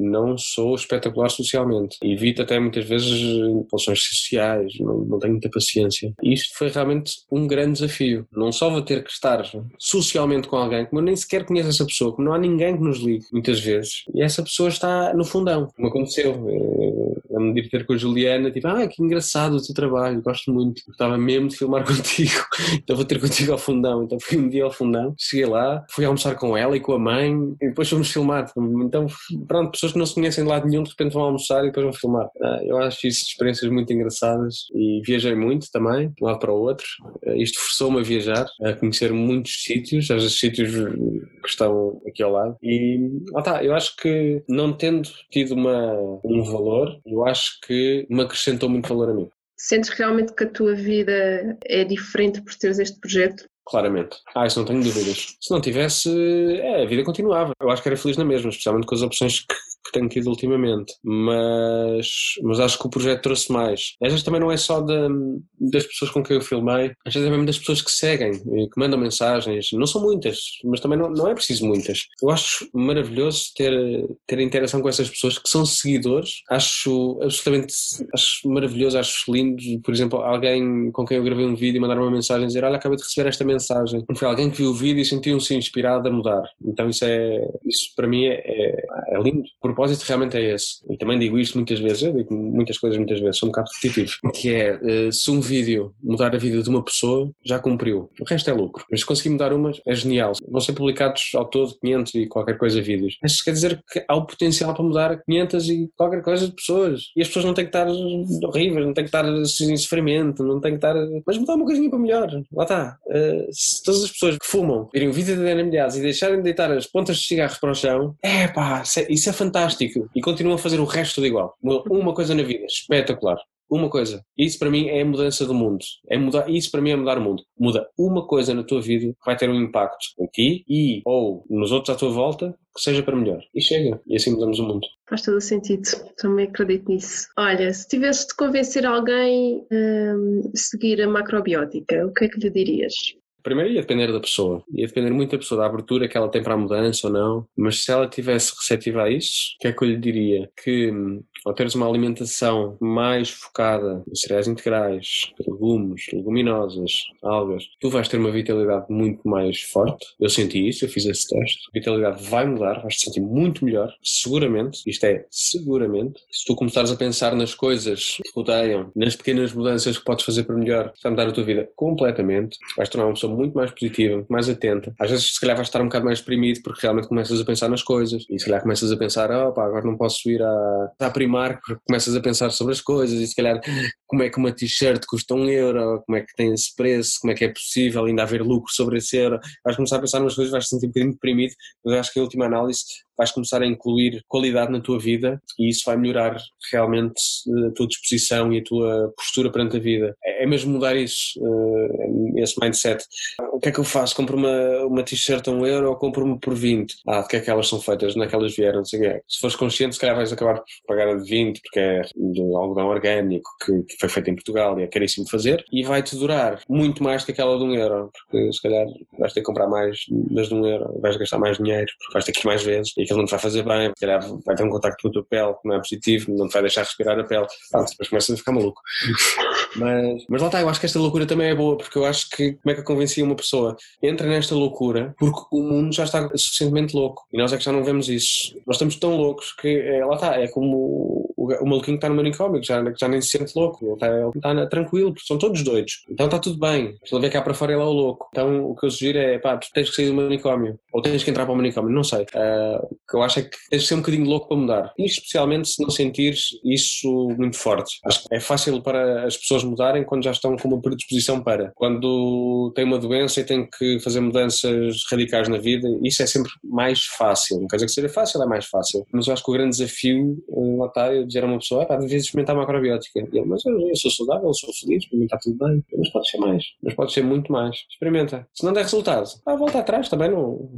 não sou espetacular socialmente. Evito até muitas vezes relações sociais, não, não tenho muita paciência. E isto foi realmente um grande desafio. Não só vou ter que estar socialmente com alguém, como eu nem sequer conheço essa pessoa, como não há ninguém que nos ligue, muitas vezes. E essa pessoa está no fundão, como aconteceu. A de ter com a Juliana, tipo, ah, que engraçado o teu trabalho, gosto muito. Gostava mesmo de filmar (laughs) contigo, então vou ter contigo ao fundão. Então fui um dia ao fundão, cheguei lá, fui almoçar com ela e com a mãe, e depois fomos filmar. Então, pronto, pessoas que não se conhecem de lado nenhum, de repente vão almoçar e depois vão filmar. Ah, eu acho isso experiências muito engraçadas e viajei muito também, de um lado para o outro. Ah, isto forçou-me a viajar, a conhecer muitos sítios, às vezes sítios que estão aqui ao lado. E ah, tá, eu acho que não tendo tido uma, um valor, eu acho que me acrescentou muito valor a mim. Sentes realmente que a tua vida é diferente por teres este projeto? Claramente. Ah, isso não tenho dúvidas. Se não tivesse, é, a vida continuava. Eu acho que era feliz na mesma, especialmente com as opções que, que tenho tido ultimamente. Mas, mas acho que o projeto trouxe mais. Às vezes também não é só de, das pessoas com quem eu filmei, às vezes é mesmo das pessoas que seguem que mandam mensagens. Não são muitas, mas também não, não é preciso muitas. Eu acho maravilhoso ter, ter interação com essas pessoas que são seguidores. Acho absolutamente acho maravilhoso, acho lindo. Por exemplo, alguém com quem eu gravei um vídeo e mandar uma mensagem dizer: Olha, acabei de receber esta mensagem mensagem. Foi alguém que viu o vídeo e sentiu-se inspirado a mudar. Então isso é, isso para mim é, é, é, lindo. Propósito realmente é esse. E também digo isto muitas vezes, eu digo muitas coisas muitas vezes, sou um bocado repetitivo, que é, eh, se um vídeo mudar a vida de uma pessoa, já cumpriu. O resto é lucro. Mas se conseguir mudar umas, é genial. Vão ser publicados ao todo 500 e qualquer coisa vídeos. Isso quer dizer que há o potencial para mudar 500 e qualquer coisa de pessoas. E as pessoas não têm que estar horríveis, não têm que estar em sofrimento, não têm que estar... Mas mudar uma coisinha para melhor. Lá está. Uh, se todas as pessoas que fumam virem o vídeo da Ana e deixarem de deitar as pontas de cigarros para o chão, é pá, isso é fantástico. E continuam a fazer o resto tudo igual. Uma coisa na vida, espetacular. Uma coisa. Isso para mim é a mudança do mundo. É mudar, isso para mim é mudar o mundo. Muda uma coisa na tua vida que vai ter um impacto em ti e ou nos outros à tua volta que seja para melhor. E chega. E assim mudamos o mundo. Faz todo o sentido. Também acredito nisso. Olha, se tivesses de convencer alguém hum, a seguir a macrobiótica, o que é que lhe dirias? Primeiro ia depender da pessoa, ia depender muito da pessoa, da abertura que ela tem para a mudança ou não, mas se ela tivesse receptiva a isso, o que é que eu lhe diria? Que ao teres uma alimentação mais focada em cereais integrais, legumes, leguminosas, algas, tu vais ter uma vitalidade muito mais forte. Eu senti isso, eu fiz esse teste. A vitalidade vai mudar, vais te sentir muito melhor, seguramente, isto é, seguramente. Se tu começares a pensar nas coisas que rodeiam, nas pequenas mudanças que podes fazer para melhor, vai mudar a tua vida completamente, vais tornar uma pessoa muito mais positiva, muito mais atenta. Às vezes, se calhar, vais estar um bocado mais deprimido porque realmente começas a pensar nas coisas e se calhar começas a pensar, oh pá, agora não posso ir à, à Primark porque começas a pensar sobre as coisas e se calhar como é que uma t-shirt custa um euro, como é que tem esse preço, como é que é possível ainda haver lucro sobre esse euro. Vais começar a pensar nas coisas, vais te sentir um bocadinho deprimido, mas acho que em última análise vais começar a incluir qualidade na tua vida e isso vai melhorar realmente eh, a tua disposição e a tua postura perante a vida. É, é mesmo mudar isso, eh, esse mindset. O que é que eu faço? Compro uma, uma t-shirt a um euro ou compro-me por 20? Ah, de que é que elas são feitas? Onde é que elas vieram? Se fores consciente, se calhar vais acabar por pagar a de 20 porque é de algodão orgânico que, que foi feito em Portugal e é caríssimo de fazer e vai-te durar muito mais que aquela de um euro porque se calhar vais ter que comprar mais das de um euro, vais gastar mais dinheiro porque vais ter que ir mais vezes e aquilo não te vai fazer bem, calhar vai ter um contacto com a tua pele que não é positivo, não te vai deixar respirar a pele. Ah, depois começas a ficar maluco. (laughs) mas, mas lá está, eu acho que esta loucura também é boa, porque eu acho que como é que eu convenci uma pessoa? Entra nesta loucura porque o mundo já está suficientemente louco e nós é que já não vemos isso. Nós estamos tão loucos que é, lá está, é como o, o maluquinho que está no manicômio, que já, que já nem se sente louco, ele está, ele está tranquilo, porque são todos doidos. Então está tudo bem. Se ele vem cá para fora, ele é o louco. Então o que eu sugiro é, pá, tu tens que sair do manicômio, ou tens que entrar para o manicômio, não sei. Uh, que eu acho é que tens de ser um bocadinho louco para mudar. E especialmente se não sentires isso muito forte. Acho que é fácil para as pessoas mudarem quando já estão com uma predisposição para. Quando têm uma doença e têm que fazer mudanças radicais na vida, isso é sempre mais fácil. Não quer dizer que seja fácil, é mais fácil. Mas eu acho que o grande desafio, lá está, eu dizer a uma pessoa, ah, devia experimentar macrobiótica. E ele, mas eu, eu, sou saudável, eu sou feliz, para mim está tudo bem. Mas pode ser mais. Mas pode ser muito mais. Experimenta. Se não der resultado, ah, volta atrás também. Não,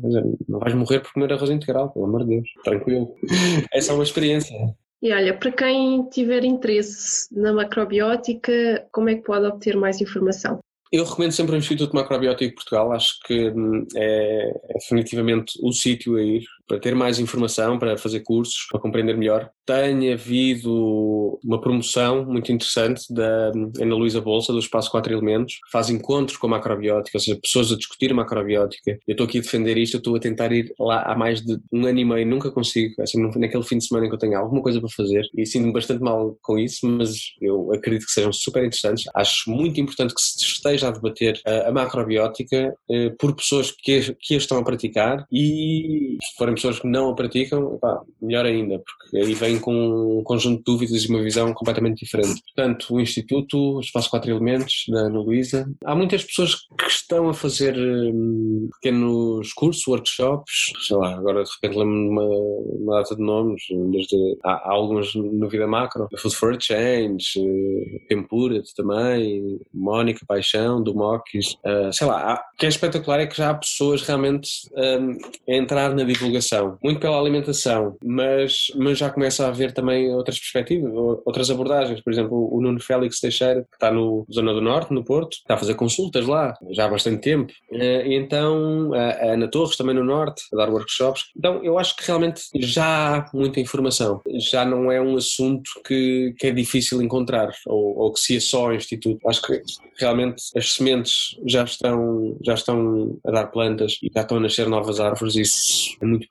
não vais morrer por comer arroz integral, pelo amor de Deus tranquilo. (laughs) Essa é uma experiência. E olha, para quem tiver interesse na macrobiótica, como é que pode obter mais informação? Eu recomendo sempre o Instituto Macrobiótico de Portugal, acho que hum, é, é definitivamente o sítio a ir para ter mais informação, para fazer cursos, para compreender melhor. Tem havido uma promoção muito interessante da Ana Luísa Bolsa, do Espaço Quatro Elementos, que faz encontros com a macrobiótica, ou seja, pessoas a discutir macrobiótica. Eu estou aqui a defender isto, eu estou a tentar ir lá há mais de um ano e meio, nunca consigo, assim, naquele fim de semana em que eu tenho alguma coisa para fazer, e sinto-me bastante mal com isso, mas eu acredito que sejam super interessantes. Acho muito importante que se esteja a debater a, macrobiótica eh, por pessoas que, a estão a praticar e se forem pessoas que não a praticam, pá, melhor ainda, porque aí vem com um conjunto de dúvidas e uma visão completamente diferente. Portanto, o Instituto, o Espaço Quatro Elementos, da Ana Luísa, há muitas pessoas que estão a fazer um, pequenos cursos, workshops, sei lá, agora de repente lembro-me uma, uma, data de nomes, desde, há, há alguns no Vida Macro, Food for a Change, uh, Tempura também, Mónica Paixão, do Mokis, uh, sei lá, há, o que é espetacular é que já há pessoas realmente um, a entrar na divulgação, muito pela alimentação, mas, mas já começa a haver também outras perspectivas, outras abordagens. Por exemplo, o Nuno Félix Teixeira, que está no Zona do Norte, no Porto, está a fazer consultas lá já há bastante tempo. Eh, e então, a Ana Torres, também no Norte, a dar workshops. Então, eu acho que realmente já há muita informação. Já não é um assunto que, que é difícil encontrar ou, ou que se é só ao Instituto. Acho que realmente as sementes já estão, já estão a dar plantas e já estão a nascer novas árvores. Isso é muito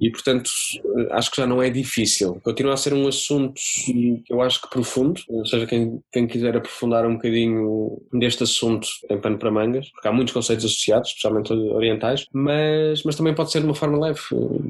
E, portanto, acho que já não é difícil. Continua a ser um assunto que eu acho que profundo, ou seja, quem, quem quiser aprofundar um bocadinho deste assunto tem pano para mangas, porque há muitos conceitos associados, especialmente orientais, mas, mas também pode ser de uma forma leve.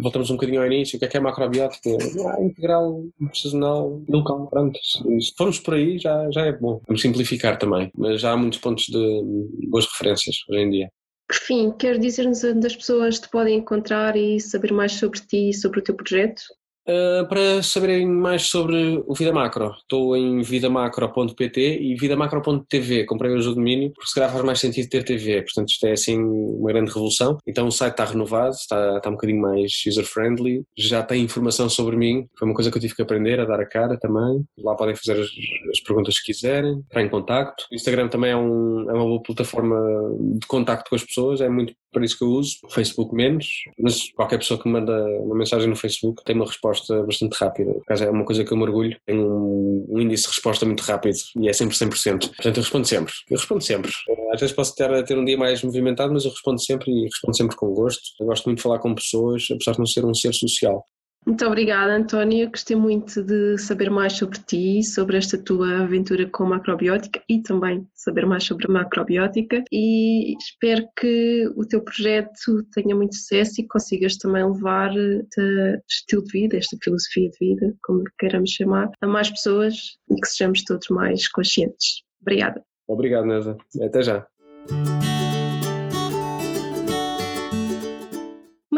Voltamos um bocadinho ao início, o que é que é macrobiótica? Ah, integral, sazonal, local, pronto. Se formos por aí já, já é bom. Vamos simplificar também, mas já há muitos pontos de boas referências hoje em dia. Por fim, quer dizer-nos onde as pessoas te podem encontrar e saber mais sobre ti e sobre o teu projeto? Uh, para saberem mais sobre o Vida Macro, estou em vidamacro.pt e vidamacro.tv. Comprei hoje o domínio, porque se calhar faz mais sentido ter TV, portanto isto é assim uma grande revolução. Então o site está renovado, está, está um bocadinho mais user-friendly, já tem informação sobre mim, foi uma coisa que eu tive que aprender a dar a cara também. Lá podem fazer as, as perguntas que quiserem, entrar em contacto. O Instagram também é, um, é uma boa plataforma de contacto com as pessoas, é muito para isso que eu uso, Facebook menos, mas qualquer pessoa que me manda uma mensagem no Facebook tem uma resposta bastante rápida. É uma coisa que eu me orgulho, tem um, um índice de resposta muito rápido e é sempre 100%. Portanto, eu respondo sempre. Eu respondo sempre. Às vezes posso ter, ter um dia mais movimentado, mas eu respondo sempre e respondo sempre com gosto. Eu gosto muito de falar com pessoas, apesar de não ser um ser social. Muito obrigada, Antónia. Gostei muito de saber mais sobre ti, sobre esta tua aventura com macrobiótica e também saber mais sobre macrobiótica. E espero que o teu projeto tenha muito sucesso e consigas também levar este estilo de vida, esta filosofia de vida, como queiramos chamar, a mais pessoas e que sejamos todos mais conscientes. Obrigada. Obrigado, Neza. Até já.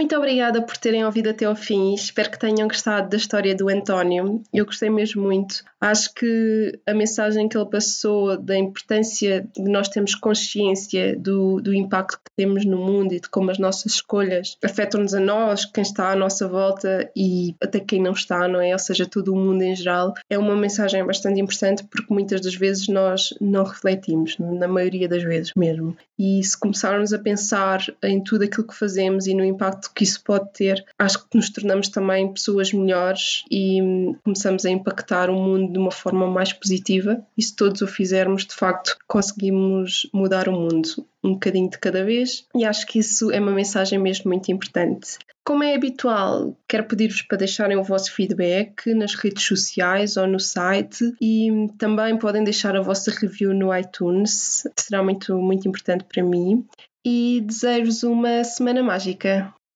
Muito obrigada por terem ouvido até ao fim. Espero que tenham gostado da história do António. Eu gostei mesmo muito. Acho que a mensagem que ele passou da importância de nós termos consciência do, do impacto que temos no mundo e de como as nossas escolhas afetam-nos a nós, quem está à nossa volta e até quem não está, não é? Ou seja, todo o mundo em geral. É uma mensagem bastante importante porque muitas das vezes nós não refletimos, na maioria das vezes mesmo. E se começarmos a pensar em tudo aquilo que fazemos e no impacto que isso pode ter, acho que nos tornamos também pessoas melhores e começamos a impactar o de uma forma mais positiva. E se todos o fizermos, de facto, conseguimos mudar o mundo um bocadinho de cada vez, e acho que isso é uma mensagem mesmo muito importante. Como é habitual, quero pedir-vos para deixarem o vosso feedback nas redes sociais ou no site e também podem deixar a vossa review no iTunes, será muito, muito importante para mim. E desejo-vos uma semana mágica.